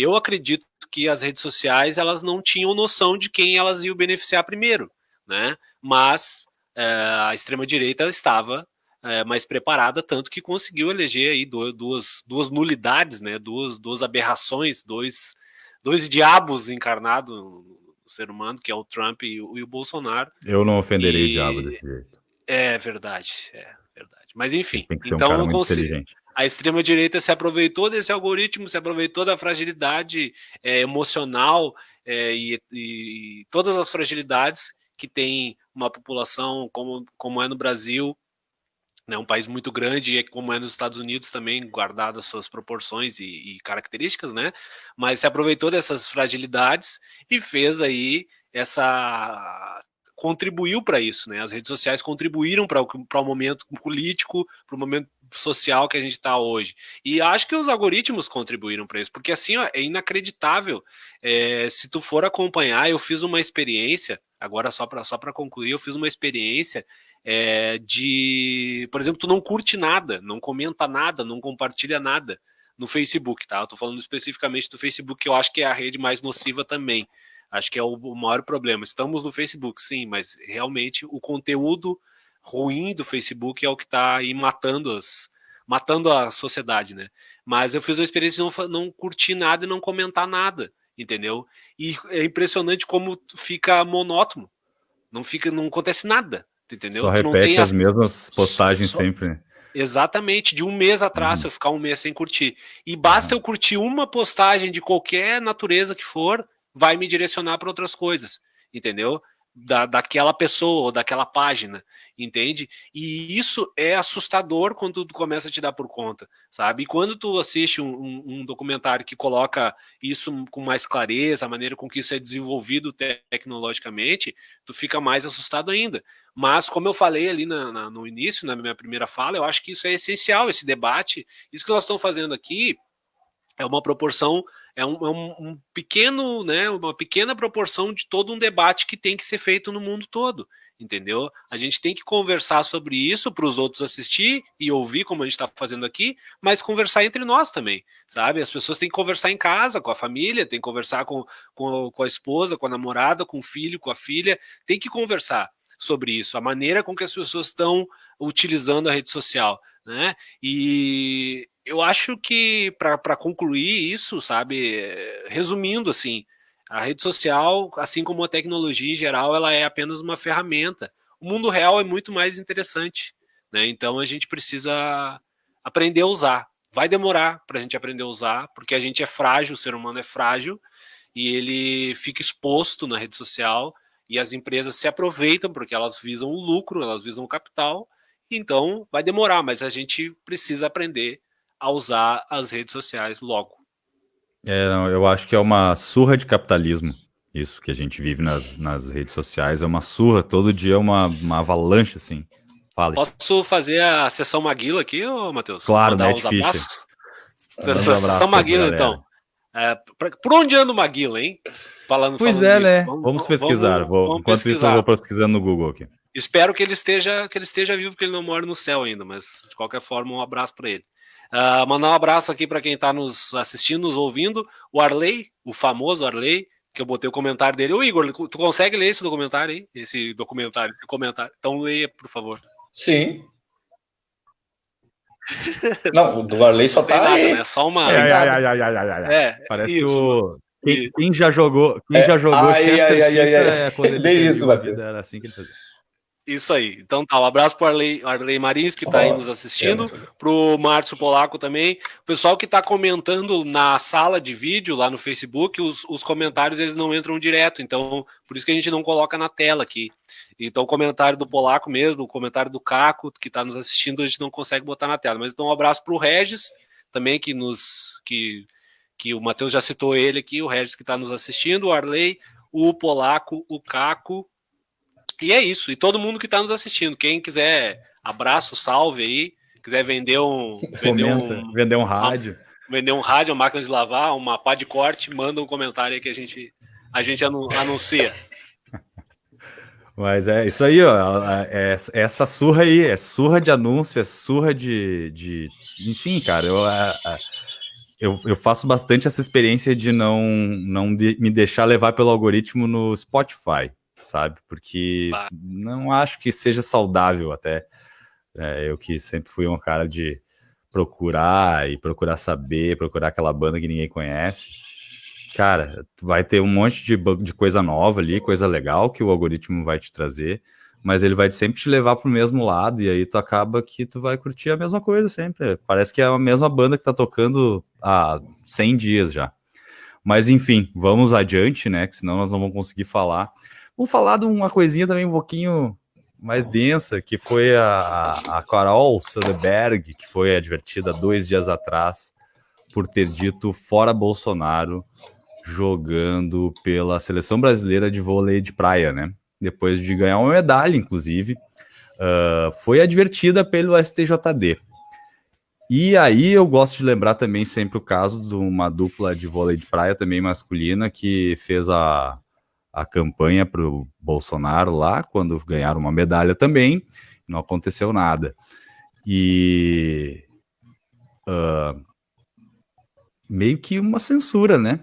Eu acredito que as redes sociais elas não tinham noção de quem elas iam beneficiar primeiro, né? Mas é, a extrema direita estava é, mais preparada, tanto que conseguiu eleger aí duas, duas nulidades, né? Duas, duas aberrações, dois, dois diabos encarnados no ser humano, que é o Trump e o, e o Bolsonaro. Eu não ofenderei e... o diabo desse jeito. É verdade, é verdade. Mas enfim, então um eu consigo a extrema-direita se aproveitou desse algoritmo, se aproveitou da fragilidade é, emocional é, e, e, todas as fragilidades que tem uma população como, como é no Brasil, né, um país muito grande, e como é nos Estados Unidos também, guardadas suas proporções e, e características, né? Mas se aproveitou dessas fragilidades e fez aí essa contribuiu para isso, né? As redes sociais contribuíram para o momento político, para o momento social que a gente está hoje. E acho que os algoritmos contribuíram para isso, porque assim ó, é inacreditável. É, se tu for acompanhar, eu fiz uma experiência, agora só para só concluir, eu fiz uma experiência é, de, por exemplo, tu não curte nada, não comenta nada, não compartilha nada no Facebook, tá? Eu tô falando especificamente do Facebook, que eu acho que é a rede mais nociva também. Acho que é o, o maior problema. Estamos no Facebook, sim, mas realmente o conteúdo ruim do Facebook é o que está aí matando as matando a sociedade, né? Mas eu fiz a experiência de não, não curtir nada e não comentar nada, entendeu? E é impressionante como fica monótono. Não fica, não acontece nada, entendeu? Só repete as, as mesmas postagens só, sempre. Né? Exatamente, de um mês atrás, uhum. eu ficar um mês sem curtir. E basta uhum. eu curtir uma postagem de qualquer natureza que for, vai me direcionar para outras coisas, entendeu? Da, daquela pessoa ou daquela página, entende? E isso é assustador quando tu começa a te dar por conta, sabe? E quando tu assiste um, um, um, documentário que coloca isso com mais clareza, a maneira com que isso é desenvolvido tecnologicamente, tu fica mais assustado ainda. Mas, como eu falei ali na, na, no início, na minha primeira fala, eu acho que isso é essencial, esse debate. Isso que nós estamos fazendo aqui é uma proporção é um, é um, pequeno, né, uma pequena proporção de todo um debate que tem que ser feito no mundo todo, entendeu? A gente tem que conversar sobre isso para os outros assistir e ouvir, como a gente está fazendo aqui, mas conversar entre nós também, sabe? As pessoas têm que conversar em casa, com a família, tem que conversar com, com, com a esposa, com a namorada, com o filho, com a filha, tem que conversar sobre isso, a maneira com que as pessoas estão utilizando a rede social, né? E eu acho que para concluir isso, sabe, resumindo assim, a rede social, assim como a tecnologia em geral, ela é apenas uma ferramenta. O mundo real é muito mais interessante, né? Então a gente precisa aprender a usar. Vai demorar para a gente aprender a usar, porque a gente é frágil, o ser humano é frágil e ele fica exposto na rede social e as empresas se aproveitam porque elas visam o lucro, elas visam o capital. Então vai demorar, mas a gente precisa aprender a usar as redes sociais logo. É, eu acho que é uma surra de capitalismo. Isso que a gente vive nas, nas redes sociais é uma surra, todo dia é uma, uma avalanche, assim. Fale. Posso fazer a sessão Maguila aqui, ô, Matheus? Claro, Matt Fischer. Sessão Maguila, então. É, pra, por onde anda o Maguila, hein? Falando, pois falando é, né? Vamos, vamos pesquisar. Vamos, vou, vamos enquanto pesquisar. isso, eu vou pesquisando no Google aqui. Espero que ele esteja que ele esteja vivo, porque ele não mora no céu ainda, mas de qualquer forma, um abraço para ele. Uh, mandar um abraço aqui para quem está nos assistindo, nos ouvindo. O Arley, o famoso Arley, que eu botei o comentário dele. Ô Igor, tu consegue ler esse documentário aí? Esse documentário, esse comentário. Então leia, por favor. Sim. Não, o do Arley só tá nada, aí. Né? Só uma. É, ai, ai, ai, é, Parece isso. o. Quem, quem, já jogou, quem é, já jogou ai, Chester ai, ai, ai, ai. é quando ele isso, Era assim que ele fazia. Isso aí. Então tá, um abraço para Arley, Arley Marins, que está aí nos assistindo, é, para o Márcio Polaco também. O pessoal que está comentando na sala de vídeo, lá no Facebook, os, os comentários eles não entram direto, então por isso que a gente não coloca na tela aqui. Então o comentário do Polaco mesmo, o comentário do Caco, que está nos assistindo, a gente não consegue botar na tela. Mas então um abraço para o Regis, também, que nos. que, que o Matheus já citou ele aqui, o Regis que está nos assistindo, o Arley, o Polaco, o Caco e é isso. E todo mundo que está nos assistindo, quem quiser abraço, salve aí, quiser vender um. Vender um, vender um rádio. vender um rádio, uma máquina de lavar, uma pá de corte, manda um comentário aí que a gente, a gente anuncia. Mas é isso aí, ó. É, é, essa surra aí, é surra de anúncio, é surra de. de... Enfim, cara, eu, eu, eu faço bastante essa experiência de não, não de, me deixar levar pelo algoritmo no Spotify sabe? Porque não acho que seja saudável até. É, eu que sempre fui um cara de procurar e procurar saber, procurar aquela banda que ninguém conhece. Cara, vai ter um monte de, de coisa nova ali, coisa legal que o algoritmo vai te trazer, mas ele vai sempre te levar para o mesmo lado, e aí tu acaba que tu vai curtir a mesma coisa sempre. Parece que é a mesma banda que tá tocando há 100 dias já. Mas enfim, vamos adiante, né? Senão nós não vamos conseguir falar. Vamos falar de uma coisinha também um pouquinho mais densa, que foi a, a Carol Soderberg, que foi advertida dois dias atrás por ter dito fora Bolsonaro jogando pela seleção brasileira de vôlei de praia, né? Depois de ganhar uma medalha, inclusive, uh, foi advertida pelo STJD. E aí eu gosto de lembrar também sempre o caso de uma dupla de vôlei de praia também masculina que fez a, a campanha para o Bolsonaro lá, quando ganharam uma medalha também, não aconteceu nada. E uh, meio que uma censura, né?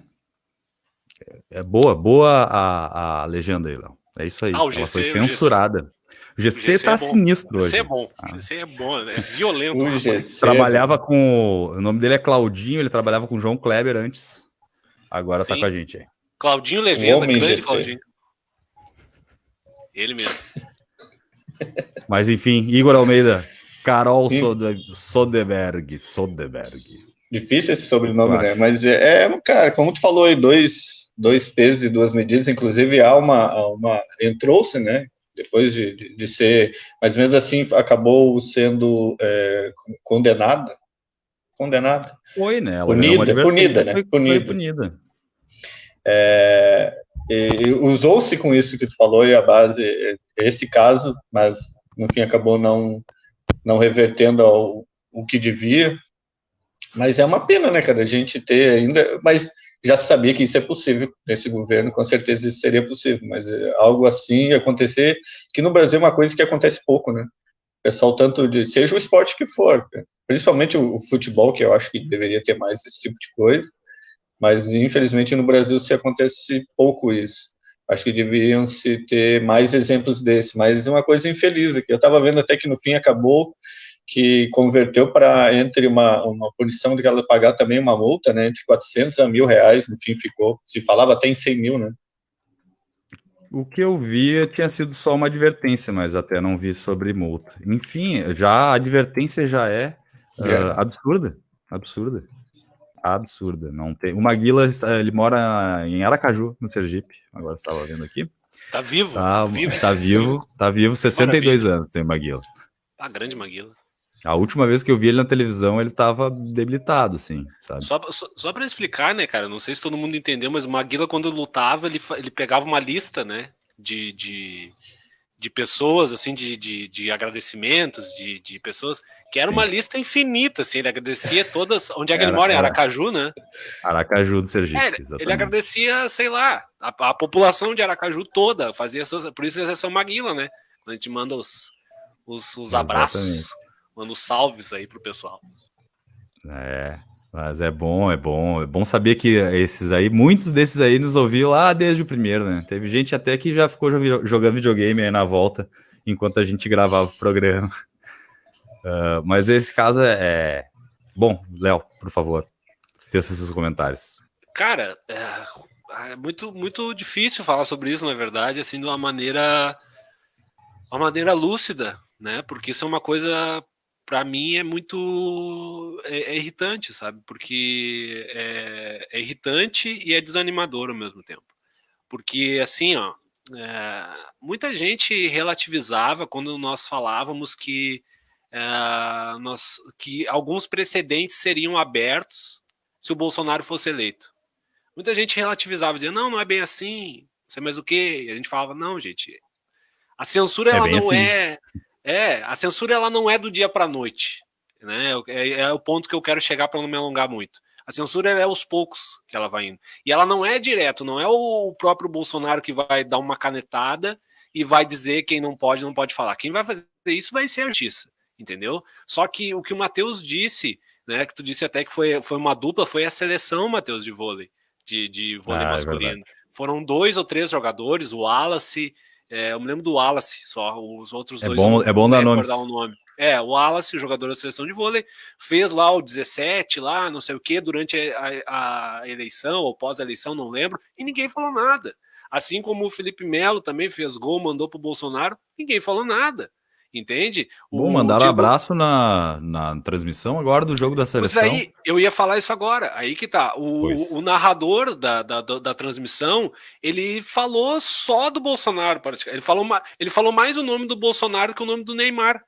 É boa, boa a, a legenda aí, Léo. É isso aí. Ah, GC, Ela foi censurada. O GC, o GC tá é sinistro hoje. O GC é bom. Ah. O GC é bom, é violento. O GC trabalhava com. O nome dele é Claudinho, ele trabalhava com o João Kleber antes. Agora Sim. tá com a gente aí. Claudinho Levenda, grande GC. Claudinho. Ele mesmo. Mas enfim, Igor Almeida, Carol Soderberg, Soderberg. Difícil esse sobrenome, né? Mas é, é, cara, como tu falou aí, dois, dois pesos e duas medidas, inclusive há uma, uma entrou-se, né? Depois de, de, de, ser, mas mesmo assim acabou sendo é, condenada. Condenada. Foi, né? Ela punida, punida, né? Foi, punida. Foi punida. É, Usou-se com isso que tu falou e a base, esse caso, mas no fim acabou não, não revertendo ao, o que devia. Mas é uma pena, né, cara, a gente ter ainda. Mas já sabia que isso é possível nesse governo, com certeza isso seria possível, mas é algo assim acontecer, que no Brasil é uma coisa que acontece pouco, né? O pessoal tanto de, seja o esporte que for, principalmente o, o futebol, que eu acho que deveria ter mais esse tipo de coisa, mas infelizmente no Brasil se acontece pouco isso. Acho que deveriam se ter mais exemplos desse, mas é uma coisa infeliz aqui. Eu estava vendo até que no fim acabou que converteu para entre uma, uma punição de ela pagar também uma multa, né, entre 400 a mil reais, no fim ficou, se falava até em 100 mil, né. O que eu vi tinha sido só uma advertência, mas até não vi sobre multa. Enfim, já a advertência já é, é. Uh, absurda, absurda, absurda. Não tem. O Maguila ele mora em Aracaju, no Sergipe. Agora estava vendo aqui. Tá vivo. Tá vivo, tá vivo, tá vivo 62 Maravilha. anos tem Maguila. Tá grande Maguila. A última vez que eu vi ele na televisão, ele tava debilitado, assim, sabe? Só, só, só para explicar, né, cara? Não sei se todo mundo entendeu, mas o Maguila, quando lutava, ele, ele pegava uma lista, né? De, de, de pessoas, assim, de, de, de agradecimentos, de, de pessoas, que era uma lista infinita, assim, ele agradecia todas. Onde é que ele mora? Em Aracaju, né? Aracaju do Sergipe. É, ele agradecia, sei lá, a, a, população de Aracaju toda, fazia essas, por isso eles são Maguila, né? Quando a gente manda os, os, os abraços. Manda salves aí pro pessoal. É, mas é bom, é bom. É bom saber que esses aí, muitos desses aí nos ouviram lá desde o primeiro, né? Teve gente até que já ficou jogando videogame aí na volta enquanto a gente gravava o programa. Uh, mas esse caso é. é bom, Léo, por favor, teça seus comentários. Cara, é, é, muito, muito difícil falar sobre isso, na verdade, assim, de uma maneira, uma maneira lúcida, né? Porque isso é uma coisa para mim é muito é, é, irritante, sabe? Porque é, é, irritante e é desanimador ao mesmo tempo. Porque assim, ó, é, muita gente relativizava quando nós falávamos que é, nós, que alguns precedentes seriam abertos se o Bolsonaro fosse eleito. Muita gente relativizava, dizia, não, não é bem assim, não sei mais o quê. E a gente falava, não, gente, a censura é ela não assim. é é, a censura ela não é do dia para a noite, né? É, é, o ponto que eu quero chegar para não me alongar muito. A censura é aos poucos que ela vai indo. E ela não é direto, não é o próprio Bolsonaro que vai dar uma canetada e vai dizer quem não pode, não pode falar. Quem vai fazer isso vai ser a justiça, entendeu? Só que o que o Matheus disse, né, que tu disse até que foi, foi uma dupla, foi a seleção, Matheus, de vôlei, de, de vôlei ah, é masculino. É Foram dois ou três jogadores, o Wallace, é, eu me lembro do Wallace só, os outros é dois. Bom, é bom dar nome. nome. É, o Wallace, o jogador da seleção de vôlei, fez lá o 17, lá, não sei o que, durante a, a eleição ou pós-eleição, não lembro, e ninguém falou nada. Assim como o Felipe Melo também fez gol, mandou pro Bolsonaro, ninguém falou nada. Entende? Bom, mandaram Diego... abraço na, na transmissão agora do jogo da seleção. Mas aí, eu ia falar isso agora. Aí que tá. O, o narrador da, da, da, transmissão, ele falou só do Bolsonaro. Ele falou, ele falou mais o nome do Bolsonaro que o nome do Neymar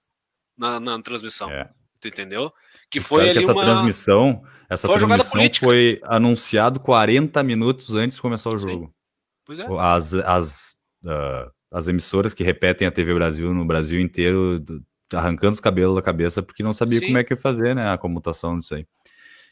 na, na transmissão. É. Tu entendeu? Que foi ali que essa uma... transmissão, essa foi transmissão foi anunciado 40 minutos antes de começar o jogo. Sim. Pois é. As, as uh as emissoras que repetem a TV Brasil no Brasil inteiro, arrancando os cabelos da cabeça, porque não sabia Sim. como é que ia fazer, né, a comutação disso aí.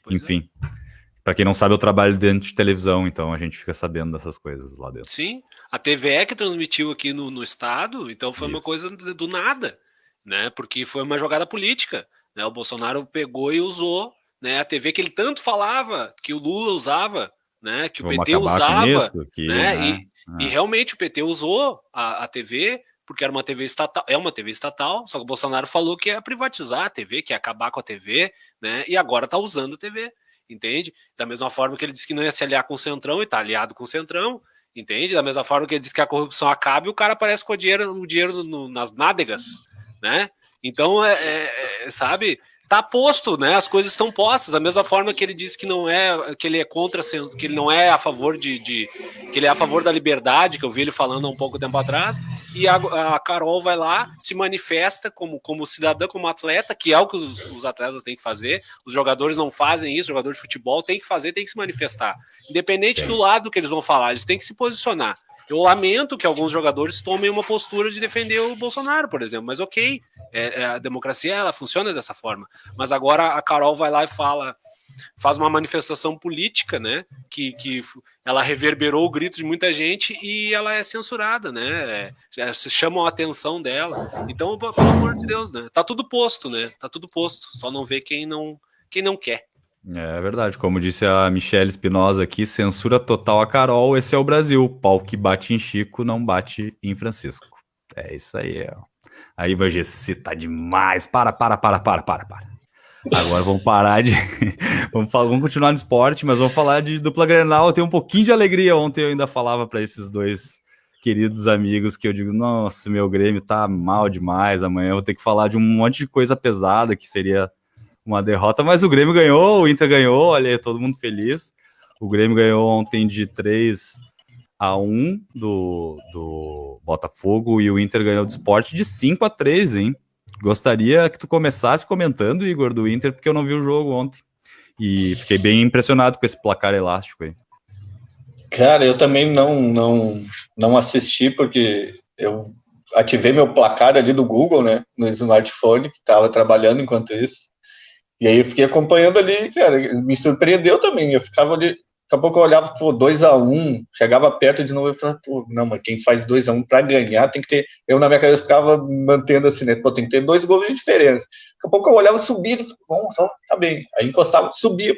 Pois é. Enfim. É. Para quem não sabe, eu trabalho dentro de televisão, então a gente fica sabendo dessas coisas lá dentro. Sim, a TVE que transmitiu aqui no, no estado, então foi Isso. uma coisa do nada, né? Porque foi uma jogada política. Né? O Bolsonaro pegou e usou né, a TV que ele tanto falava, que o Lula usava, né? Que o Vamos PT usava, isso, que, né? né? E, e ah. realmente o PT usou a, a TV porque era uma TV estatal, é uma TV estatal, só que o Bolsonaro falou que ia privatizar a TV, que ia acabar com a TV, né? E agora está usando a TV, entende? Da mesma forma que ele disse que não ia se aliar com o Centrão e está aliado com o Centrão, entende? Da mesma forma que ele disse que a corrupção acabe, o cara aparece com o dinheiro, o dinheiro no, nas nádegas, né? Então, é, é, é sabe? Tá posto, né? As coisas estão postas. Da mesma forma que ele disse que não é, que ele é contra, que ele não é a favor de, de que ele é a favor da liberdade, que eu vi ele falando há um pouco tempo atrás. E a, a Carol vai lá, se manifesta como, como cidadã, como atleta, que é o que os, os atletas têm que fazer. Os jogadores não fazem isso, jogador de futebol tem que fazer, tem que se manifestar. Independente do lado que eles vão falar, eles têm que se posicionar. Eu lamento que alguns jogadores tomem uma postura de defender o Bolsonaro, por exemplo, mas ok, é, é, a democracia ela funciona dessa forma. Mas agora a Carol vai lá e fala faz uma manifestação política, né? Que, que ela reverberou o grito de muita gente e ela é censurada, né? É, se chamam a atenção dela. Então, pelo amor de Deus, né? Tá tudo posto, né? Tá tudo posto. Só não vê quem não, quem não quer. É verdade, como disse a Michelle Espinosa aqui, censura total a Carol, esse é o Brasil. Pau que bate em Chico não bate em Francisco. É isso aí. Ó. Aí, Bagê, você tá demais. Para, para, para, para, para, para. Agora vamos parar de. vamos, falar, vamos continuar no esporte, mas vamos falar de dupla Grenal. Eu tenho um pouquinho de alegria. Ontem eu ainda falava para esses dois queridos amigos que eu digo: nossa, meu Grêmio tá mal demais. Amanhã eu vou ter que falar de um monte de coisa pesada que seria uma derrota, mas o Grêmio ganhou, o Inter ganhou, olha, todo mundo feliz. O Grêmio ganhou ontem de 3 a 1 do, do Botafogo e o Inter ganhou do esporte de 5 a 3, hein? Gostaria que tu começasse comentando, Igor, do Inter, porque eu não vi o jogo ontem. E fiquei bem impressionado com esse placar elástico aí. Cara, eu também não, não, não assisti, porque eu ativei meu placar ali do Google, né, no smartphone, que estava trabalhando enquanto isso. E aí eu fiquei acompanhando ali, cara, me surpreendeu também. Eu ficava ali, daqui a pouco eu olhava, pô, 2x1, um, chegava perto de novo e falava, pô, não, mas quem faz 2x1 um para ganhar tem que ter. Eu na minha cabeça ficava mantendo assim, né? Pô, tem que ter dois gols de diferença. Daqui a pouco eu olhava subir, bom, só tá bem. Aí encostava, subia.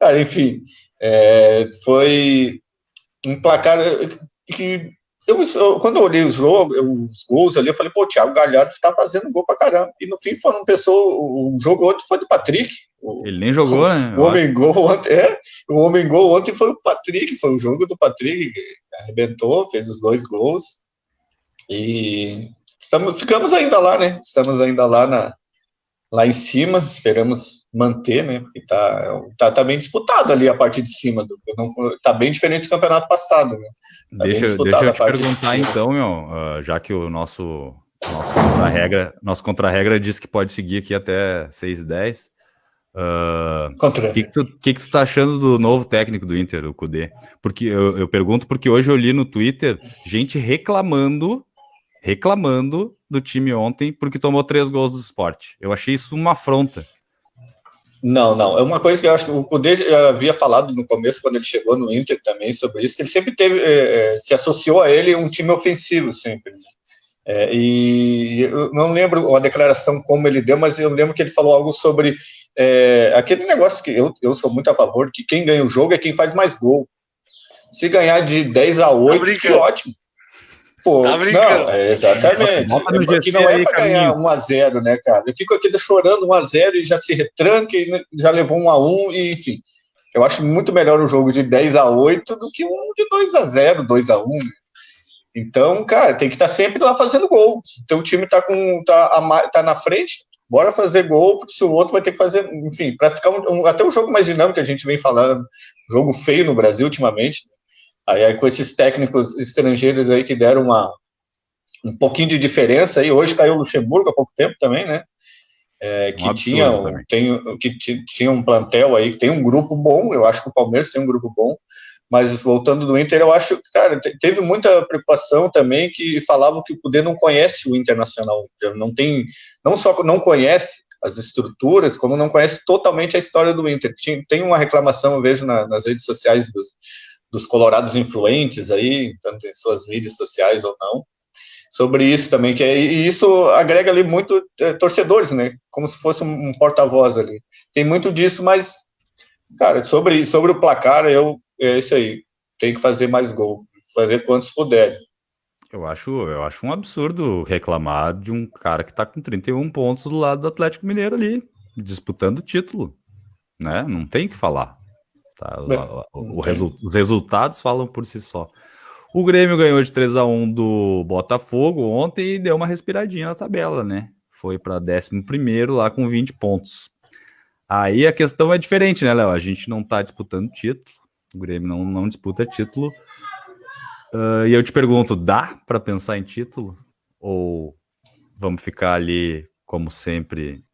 Cara, enfim, é, foi um placar que eu, eu, quando eu olhei os, jogos, os gols ali, eu falei, pô, o Thiago Galhardo está fazendo gol pra caramba. E no fim foram pessoas. O jogo ontem foi do Patrick. Ele nem jogou, o, né? O homem gol ontem, é, o homem gol ontem foi o Patrick, foi o jogo do Patrick, arrebentou, fez os dois gols. E estamos, ficamos ainda lá, né? Estamos ainda lá na, lá em cima, esperamos manter, né? Porque tá, tá, tá bem disputado ali a parte de cima, do, não, tá bem diferente do campeonato passado, né? Tá deixa, deixa eu te perguntar então, meu, uh, já que o nosso nosso contra-regra nosso contra-regra diz que pode seguir aqui até 6 e 10. O uh, que, que, tu, que, que tu tá achando do novo técnico do Inter, o Kudê? Porque eu, eu pergunto porque hoje eu li no Twitter gente reclamando reclamando do time ontem porque tomou três gols do esporte. Eu achei isso uma afronta. Não, não. É uma coisa que eu acho que o Cudê já havia falado no começo, quando ele chegou no Inter também, sobre isso, que ele sempre teve, é, se associou a ele um time ofensivo sempre. Né? É, e eu não lembro a declaração como ele deu, mas eu lembro que ele falou algo sobre é, aquele negócio que eu, eu sou muito a favor, que quem ganha o jogo é quem faz mais gol. Se ganhar de 10 a 8, tá que ótimo. Pô, tá não, é exatamente. É que não é para ganhar 1x0, né, cara? Eu fico aqui chorando 1x0 e já se retranca e já levou 1x1, e enfim. Eu acho muito melhor um jogo de 10 a 8 do que um de 2 a 0 2 a 1 Então, cara, tem que estar tá sempre lá fazendo gol. Então o time tá, com, tá, tá na frente, bora fazer gol, porque se o outro vai ter que fazer, enfim, para ficar um, um, até um jogo mais dinâmico que a gente vem falando, jogo feio no Brasil ultimamente, Aí, aí, com esses técnicos estrangeiros aí que deram uma, um pouquinho de diferença aí, hoje caiu o Luxemburgo há pouco tempo também, né? É, que, um tinha, tem, que tinha um plantel aí, que tem um grupo bom, eu acho que o Palmeiras tem um grupo bom, mas voltando do Inter, eu acho que, cara, teve muita preocupação também que falavam que o poder não conhece o Internacional, não tem, não só não conhece as estruturas, como não conhece totalmente a história do Inter. Tem uma reclamação, eu vejo na, nas redes sociais dos, dos colorados influentes aí, tanto em suas mídias sociais ou não, sobre isso também, que é, e isso agrega ali muito é, torcedores, né, como se fosse um, um porta-voz ali. Tem muito disso, mas, cara, sobre, sobre o placar, eu, é isso aí, tem que fazer mais gol, fazer quantos puderem. Eu acho, eu acho um absurdo reclamar de um cara que tá com 31 pontos do lado do Atlético Mineiro ali, disputando o título, né? Não tem que falar. Tá? O, o resu os resultados falam por si só. O Grêmio ganhou de 3 a 1 do Botafogo ontem e deu uma respiradinha na tabela, né? Foi para 11 lá com 20 pontos. Aí a questão é diferente, né, Léo? A gente não tá disputando título. O Grêmio não, não disputa título. Uh, e eu te pergunto: dá para pensar em título? Ou vamos ficar ali, como sempre,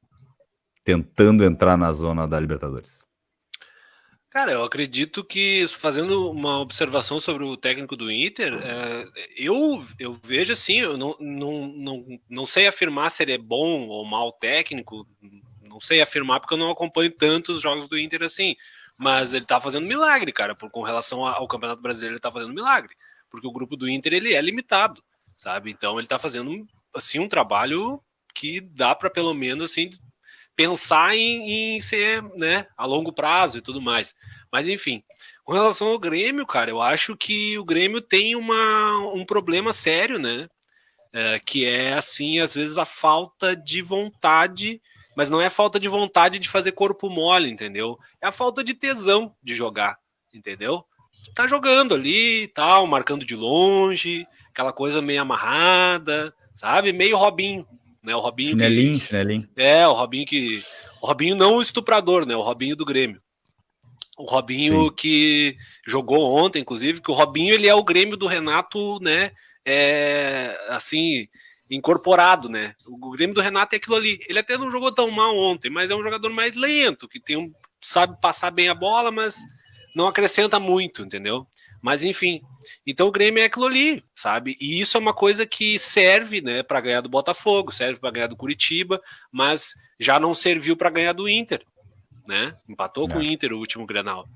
tentando entrar na zona da Libertadores? Cara, eu acredito que, fazendo uma observação sobre o técnico do Inter, é, eu, eu vejo assim, eu não, não, não, não sei afirmar se ele é bom ou mau técnico, não sei afirmar porque eu não acompanho tantos jogos do Inter assim. Mas ele tá fazendo milagre, cara. Por, com relação ao Campeonato Brasileiro, ele tá fazendo milagre. Porque o grupo do Inter ele é limitado, sabe? Então ele tá fazendo assim um trabalho que dá para pelo menos assim pensar em, em, ser, né, a longo prazo e tudo mais. Mas enfim, com relação ao Grêmio, cara, eu acho que o Grêmio tem uma, um problema sério, né? É, que é assim, às vezes a falta de vontade mas não é falta de vontade de fazer corpo mole, entendeu? É a falta de tesão de jogar, entendeu? Tu tá jogando ali tal, marcando de longe, aquela coisa meio amarrada, sabe? Meio Robinho, né? O Robinho. Chinelinho, que... chinelinho. É, o Robinho que. O Robinho não o estuprador, né? O Robinho do Grêmio. O Robinho Sim. que jogou ontem, inclusive, que o Robinho ele é o Grêmio do Renato, né? É, assim, incorporado, né? O Grêmio do Renato é aquilo ali. Ele até não jogou tão mal ontem, mas é um jogador mais lento, que tem um, sabe passar bem a bola, mas não acrescenta muito, entendeu? Mas enfim, então o Grêmio é aquilo ali, sabe? E isso é uma coisa que serve, né, para ganhar do Botafogo, serve para ganhar do Curitiba, mas já não serviu para ganhar do Inter, né? Empatou com o Inter o último Grenal.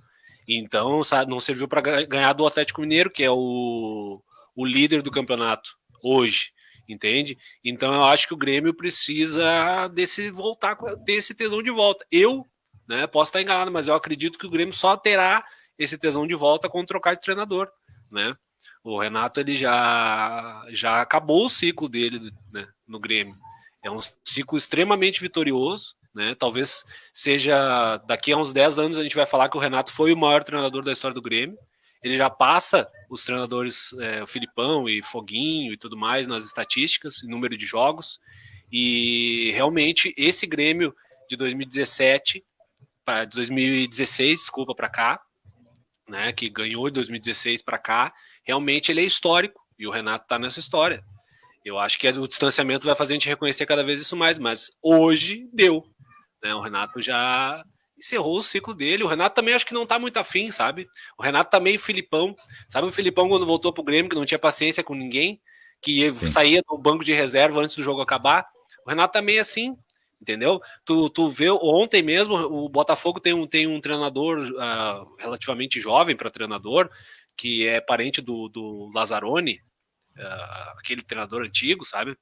Então, sabe, não serviu para ganhar do Atlético Mineiro, que é o, o líder do campeonato hoje entende? Então eu acho que o Grêmio precisa desse voltar, ter esse tesão de volta. Eu, né, posso estar enganado, mas eu acredito que o Grêmio só terá esse tesão de volta quando trocar de treinador, né? O Renato ele já já acabou o ciclo dele né, no Grêmio. É um ciclo extremamente vitorioso, né? Talvez seja daqui a uns 10 anos a gente vai falar que o Renato foi o maior treinador da história do Grêmio ele já passa os treinadores, é, o Filipão e Foguinho e tudo mais nas estatísticas, número de jogos. E realmente esse Grêmio de 2017 para 2016, desculpa, para cá, né, que ganhou de 2016 para cá, realmente ele é histórico e o Renato está nessa história. Eu acho que o distanciamento vai fazer a gente reconhecer cada vez isso mais, mas hoje deu. Né, o Renato já encerrou o ciclo dele. O Renato também acho que não tá muito afim, sabe? O Renato tá meio Filipão. Sabe o Filipão quando voltou pro Grêmio, que não tinha paciência com ninguém, que Sim. saía do banco de reserva antes do jogo acabar? O Renato tá meio assim, entendeu? Tu, tu vê, ontem mesmo, o Botafogo tem um, tem um treinador uh, relativamente jovem para treinador, que é parente do, do Lazzaroni, uh, aquele treinador antigo, sabe?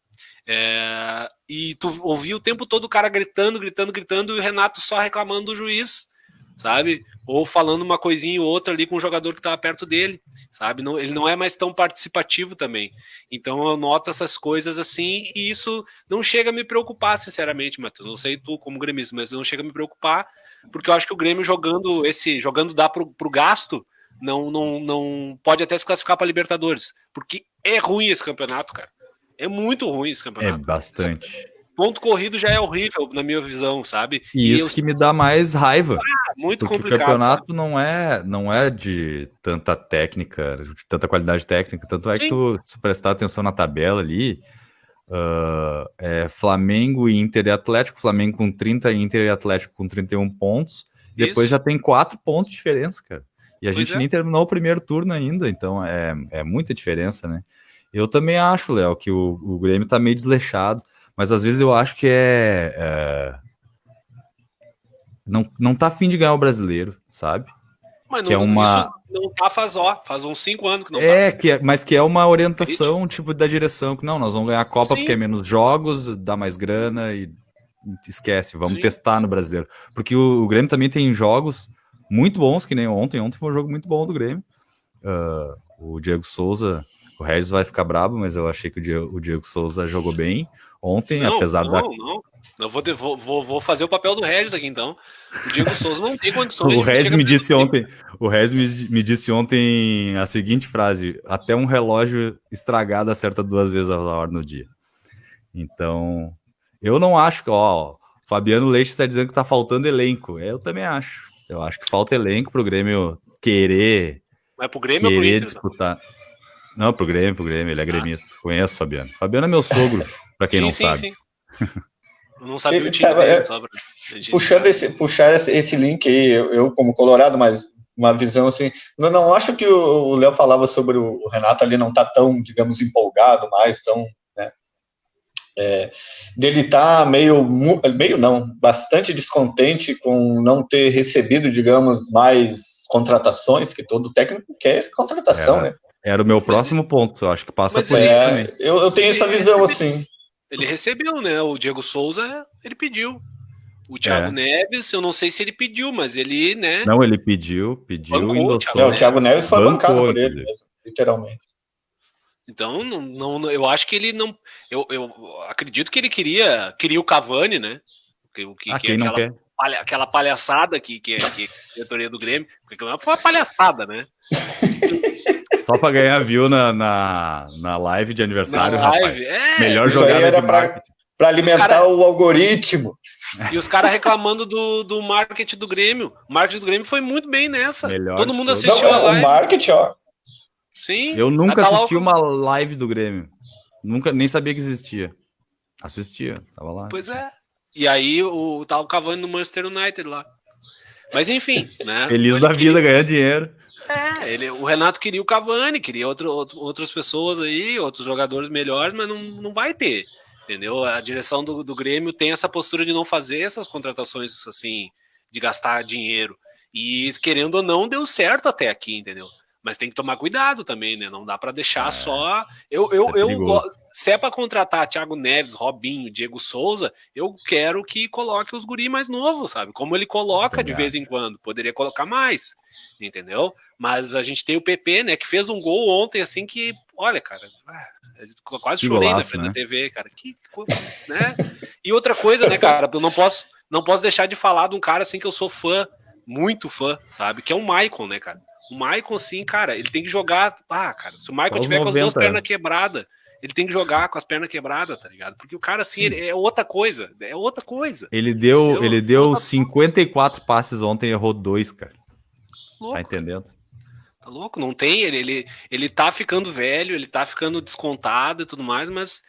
É, e tu ouvia o tempo todo o cara gritando, gritando, gritando, e o Renato só reclamando do juiz, sabe? Ou falando uma coisinha ou outra ali com o jogador que estava perto dele, sabe? Não, ele não é mais tão participativo também. Então eu noto essas coisas assim, e isso não chega a me preocupar, sinceramente, Matheus. Não sei tu como gremista, mas não chega a me preocupar, porque eu acho que o Grêmio jogando esse, jogando dá pro, pro gasto, não, não, não pode até se classificar para Libertadores, porque é ruim esse campeonato, cara. É muito ruim esse campeonato. É bastante. Ponto corrido já é horrível, na minha visão, sabe? E, e isso eu... que me dá mais raiva. Ah, muito porque complicado. O campeonato não é, não é de tanta técnica, de tanta qualidade técnica. Tanto é Sim. que tu, se prestar atenção na tabela ali, uh, é Flamengo, Inter e Atlético. Flamengo com 30, Inter e Atlético com 31 pontos. Depois isso. já tem quatro pontos de diferença, cara. E a pois gente é. nem terminou o primeiro turno ainda, então é, é muita diferença, né? Eu também acho, Léo, que o, o Grêmio tá meio desleixado, mas às vezes eu acho que é, é... não, não tá afim de ganhar o brasileiro, sabe? Mas não, que é uma... não tá faz, ó, faz uns cinco anos que não é, tá. Que é, mas que é uma orientação, tipo, da direção, que não, nós vamos ganhar a Copa Sim. porque é menos jogos, dá mais grana e esquece, vamos Sim. testar no brasileiro. Porque o, o Grêmio também tem jogos muito bons, que nem ontem. Ontem foi um jogo muito bom do Grêmio. Uh, o Diego Souza, o Regis vai ficar brabo, mas eu achei que o Diego, o Diego Souza jogou bem ontem, não, apesar não, da. Não, eu vou, vou, vou, fazer o papel do Regis aqui então. O Diego Souza não tem condições o Regis me disse ontem, O Regis me, disse ontem a seguinte frase: até um relógio estragado acerta duas vezes a hora no dia. Então, eu não acho que, ó, Fabiano Leite está dizendo que está faltando elenco. Eu também acho. Eu acho que falta elenco para o Grêmio querer. Mas pro Grêmio querer Inter, disputar. Não? pro Grêmio, pro Grêmio, ele é ah. gremista. Ah. Conheço o Fabiano. Fabiano é meu sogro, para quem sim, não sim, sabe. Sim. Não sabia o time tava, dele, é, puxando esse, puxar esse link aí, eu, eu, como colorado, mas uma visão assim, eu não acho que o Léo falava sobre o Renato ali não tá tão, digamos, empolgado mais, tão, né? é, dele estar tá meio, meio não, bastante descontente com não ter recebido, digamos, mais contratações, que todo técnico quer contratação, era, né? Era o meu próximo ponto, eu acho que passa por é, isso também. Eu, eu tenho essa visão, assim. Ele recebeu, né? O Diego Souza, ele pediu. O Thiago é. Neves, eu não sei se ele pediu, mas ele, né? Não, ele pediu, pediu Bancou, endossou. É, o Thiago Neves foi bancado por ele mesmo, literalmente. Então, não, não, eu acho que ele não. Eu, eu acredito que ele queria, queria o Cavani, né? Que, que, ah, que quem não quer? Palha, aquela palhaçada que, que, que a diretoria do Grêmio. Porque não foi uma palhaçada, né? Só para ganhar view na, na, na live de aniversário, na live, é. Melhor jogada era para alimentar cara... o algoritmo. E os caras reclamando do, do marketing do Grêmio. O marketing do Grêmio foi muito bem nessa. Melhor Todo mundo assistiu não, a live. O marketing, ó. Sim. Eu nunca assisti uma live do Grêmio. Nunca, nem sabia que existia. Assistia, tava lá. Pois é. E aí o tava o Cavani no Manchester United lá. Mas enfim, né? Feliz da vida, ganhar dinheiro. É, ele, o Renato queria o Cavani, queria outro, outro, outras pessoas aí, outros jogadores melhores, mas não, não vai ter. Entendeu? A direção do, do Grêmio tem essa postura de não fazer essas contratações assim, de gastar dinheiro. E querendo ou não, deu certo até aqui, entendeu? Mas tem que tomar cuidado também, né? Não dá para deixar é, só. Eu, eu, é eu, se é para contratar Thiago Neves, Robinho, Diego Souza, eu quero que coloque os guri mais novos, sabe? Como ele coloca de vez em quando. Poderia colocar mais, entendeu? Mas a gente tem o PP, né? Que fez um gol ontem, assim, que, olha, cara, ah, quase que chorei golaço, na frente né? da TV, cara. Que, né? E outra coisa, né, cara? Eu não posso, não posso deixar de falar de um cara assim que eu sou fã, muito fã, sabe? Que é o Maicon, né, cara? O Maicon, sim, cara, ele tem que jogar. Ah, cara, se o Maicon tiver 90, com as duas pernas quebradas, ele tem que jogar com as pernas quebradas, tá ligado? Porque o cara, assim, é outra coisa. É outra coisa. Ele deu, ele deu 54 passes ontem e errou dois, cara. Tá louco. Tá entendendo? Tá louco? Não tem. Ele, ele, ele tá ficando velho, ele tá ficando descontado e tudo mais, mas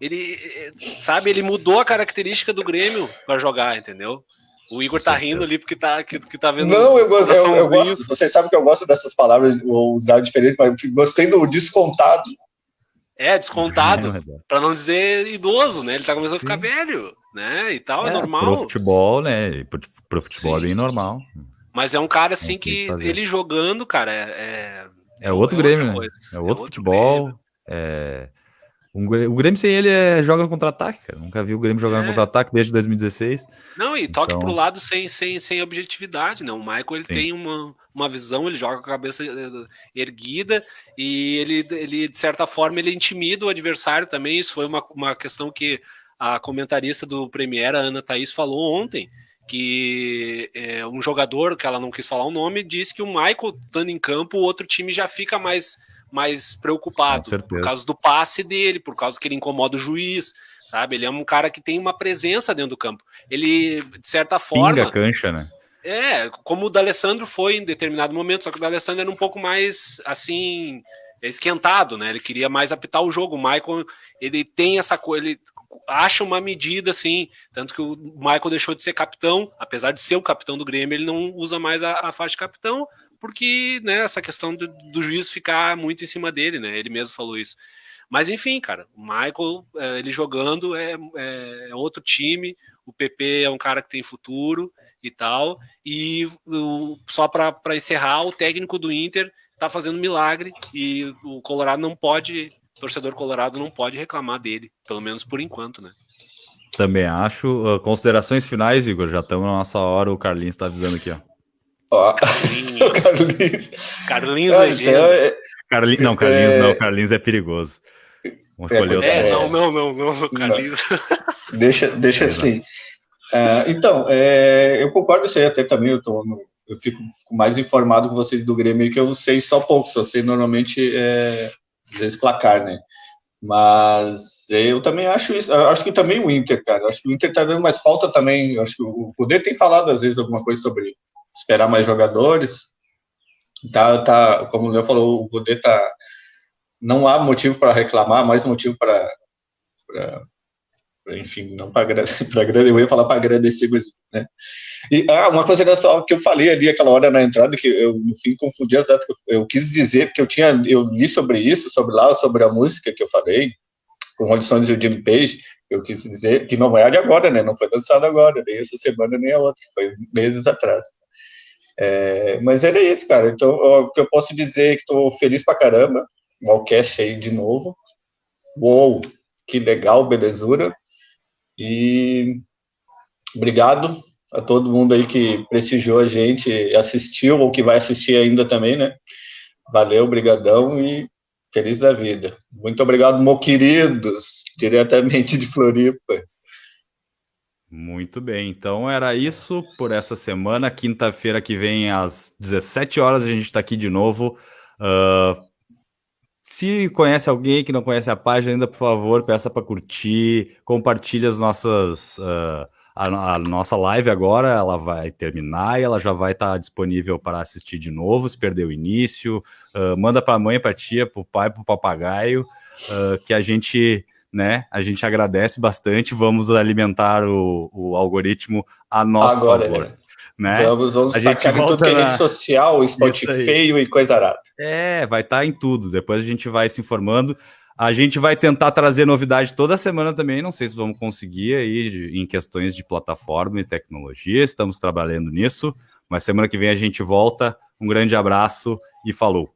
ele, sabe, ele mudou a característica do Grêmio para jogar, entendeu? O Igor tá rindo ali porque tá, que, que tá vendo. Não, eu, gosto, eu, eu gosto. Você sabe que eu gosto dessas palavras, vou usar diferente, mas gostei do descontado. É, descontado. para não dizer idoso, né? Ele tá começando a ficar Sim. velho, né? E tal, é, é normal. Pro futebol, né? Pro, pro futebol Sim. é bem normal. Mas é um cara assim que, que ele jogando, cara, é. É, é outro é Grêmio, né? É outro, é outro futebol. É um, o Grêmio sem ele é, joga no contra-ataque, cara. Nunca vi o Grêmio jogar no contra-ataque desde 2016. Não, e toque então... pro lado sem, sem, sem objetividade, né? O Michael ele tem uma, uma visão, ele joga com a cabeça eh, erguida e ele, ele, de certa forma, ele intimida o adversário também. Isso foi uma, uma questão que a comentarista do Premier, a Ana Thaís, falou ontem. Que é, um jogador, que ela não quis falar o nome, disse que o Michael estando em campo, o outro time já fica mais mais preocupado por causa do passe dele, por causa que ele incomoda o juiz, sabe? Ele é um cara que tem uma presença dentro do campo. Ele, de certa forma. Pinga cancha, né? É, como o D'Alessandro foi em determinado momento, só que o D'Alessandro era um pouco mais assim esquentado, né? Ele queria mais apitar o jogo. O Michael, ele tem essa coisa, ele acha uma medida assim, tanto que o Michael deixou de ser capitão, apesar de ser o capitão do Grêmio, ele não usa mais a, a faixa de capitão, porque né, essa questão do, do, juiz ficar muito em cima dele, né? Ele mesmo falou isso. Mas enfim, cara, o Michael, é, ele jogando é, é, é, outro time, o PP é um cara que tem futuro e tal. E o, só para encerrar, o técnico do Inter tá fazendo milagre e o Colorado não pode, torcedor colorado não pode reclamar dele, pelo menos por enquanto, né? Também acho. Uh, considerações finais, Igor, já estamos na nossa hora, o Carlinhos está avisando aqui, ó. Ó. Carlinhos. Carlinhos. Carlinhos legenda. Então, é... Carlinhos, não, Carlinhos é... não, Carlinhos é perigoso. Vamos escolher é, outro. É, não, não, não, não, Carlinhos. Não. Deixa, deixa assim. Uh, então, é, eu concordo isso aí até também, eu, tô no, eu fico mais informado com vocês do Grêmio, que eu sei só pouco, só sei normalmente, vezes, placar, né? Mas eu também acho isso. acho que também o Inter, cara. Acho que o Inter tá dando mais falta também. Acho que o Poder tem falado às vezes alguma coisa sobre esperar mais jogadores. Tá, tá, como o Léo falou, o Godê tá. Não há motivo para reclamar, mais motivo para. Enfim, não para agradecer, eu ia falar para agradecer, mas, né? E ah, uma coisa só que eu falei ali aquela hora na entrada, que eu no fim confundi as datas, eu, eu quis dizer, porque eu tinha, eu li sobre isso, sobre lá, sobre a música que eu falei, com condições do Jimmy Page, eu quis dizer que não é de agora, né? Não foi lançado agora, nem essa semana, nem a outra, foi meses atrás. É, mas era isso, cara. Então, o que eu posso dizer é que estou feliz pra caramba. O Alcast aí de novo. Uou, que legal, belezura. E obrigado a todo mundo aí que prestigiou a gente, assistiu ou que vai assistir ainda também, né? Valeu, brigadão e feliz da vida. Muito obrigado, meus queridos, diretamente de Floripa. Muito bem, então era isso por essa semana. Quinta-feira que vem, às 17 horas, a gente está aqui de novo. Uh, se conhece alguém que não conhece a página ainda, por favor, peça para curtir, compartilhe as nossas. Uh, a, a, nossa live agora ela vai terminar e ela já vai estar tá disponível para assistir de novo, se perder o início. Uh, manda para a mãe, para a tia, para o pai, para o papagaio, que a gente né? A gente agradece bastante. Vamos alimentar o, o algoritmo a nosso Agora, favor. Né? Né? Vamos, vamos a gente volta tudo que é rede social, esporte feio e coisa arada. É, vai estar tá em tudo. Depois a gente vai se informando. A gente vai tentar trazer novidade toda semana também. Não sei se vamos conseguir aí em questões de plataforma e tecnologia. Estamos trabalhando nisso. Mas semana que vem a gente volta. Um grande abraço e falou.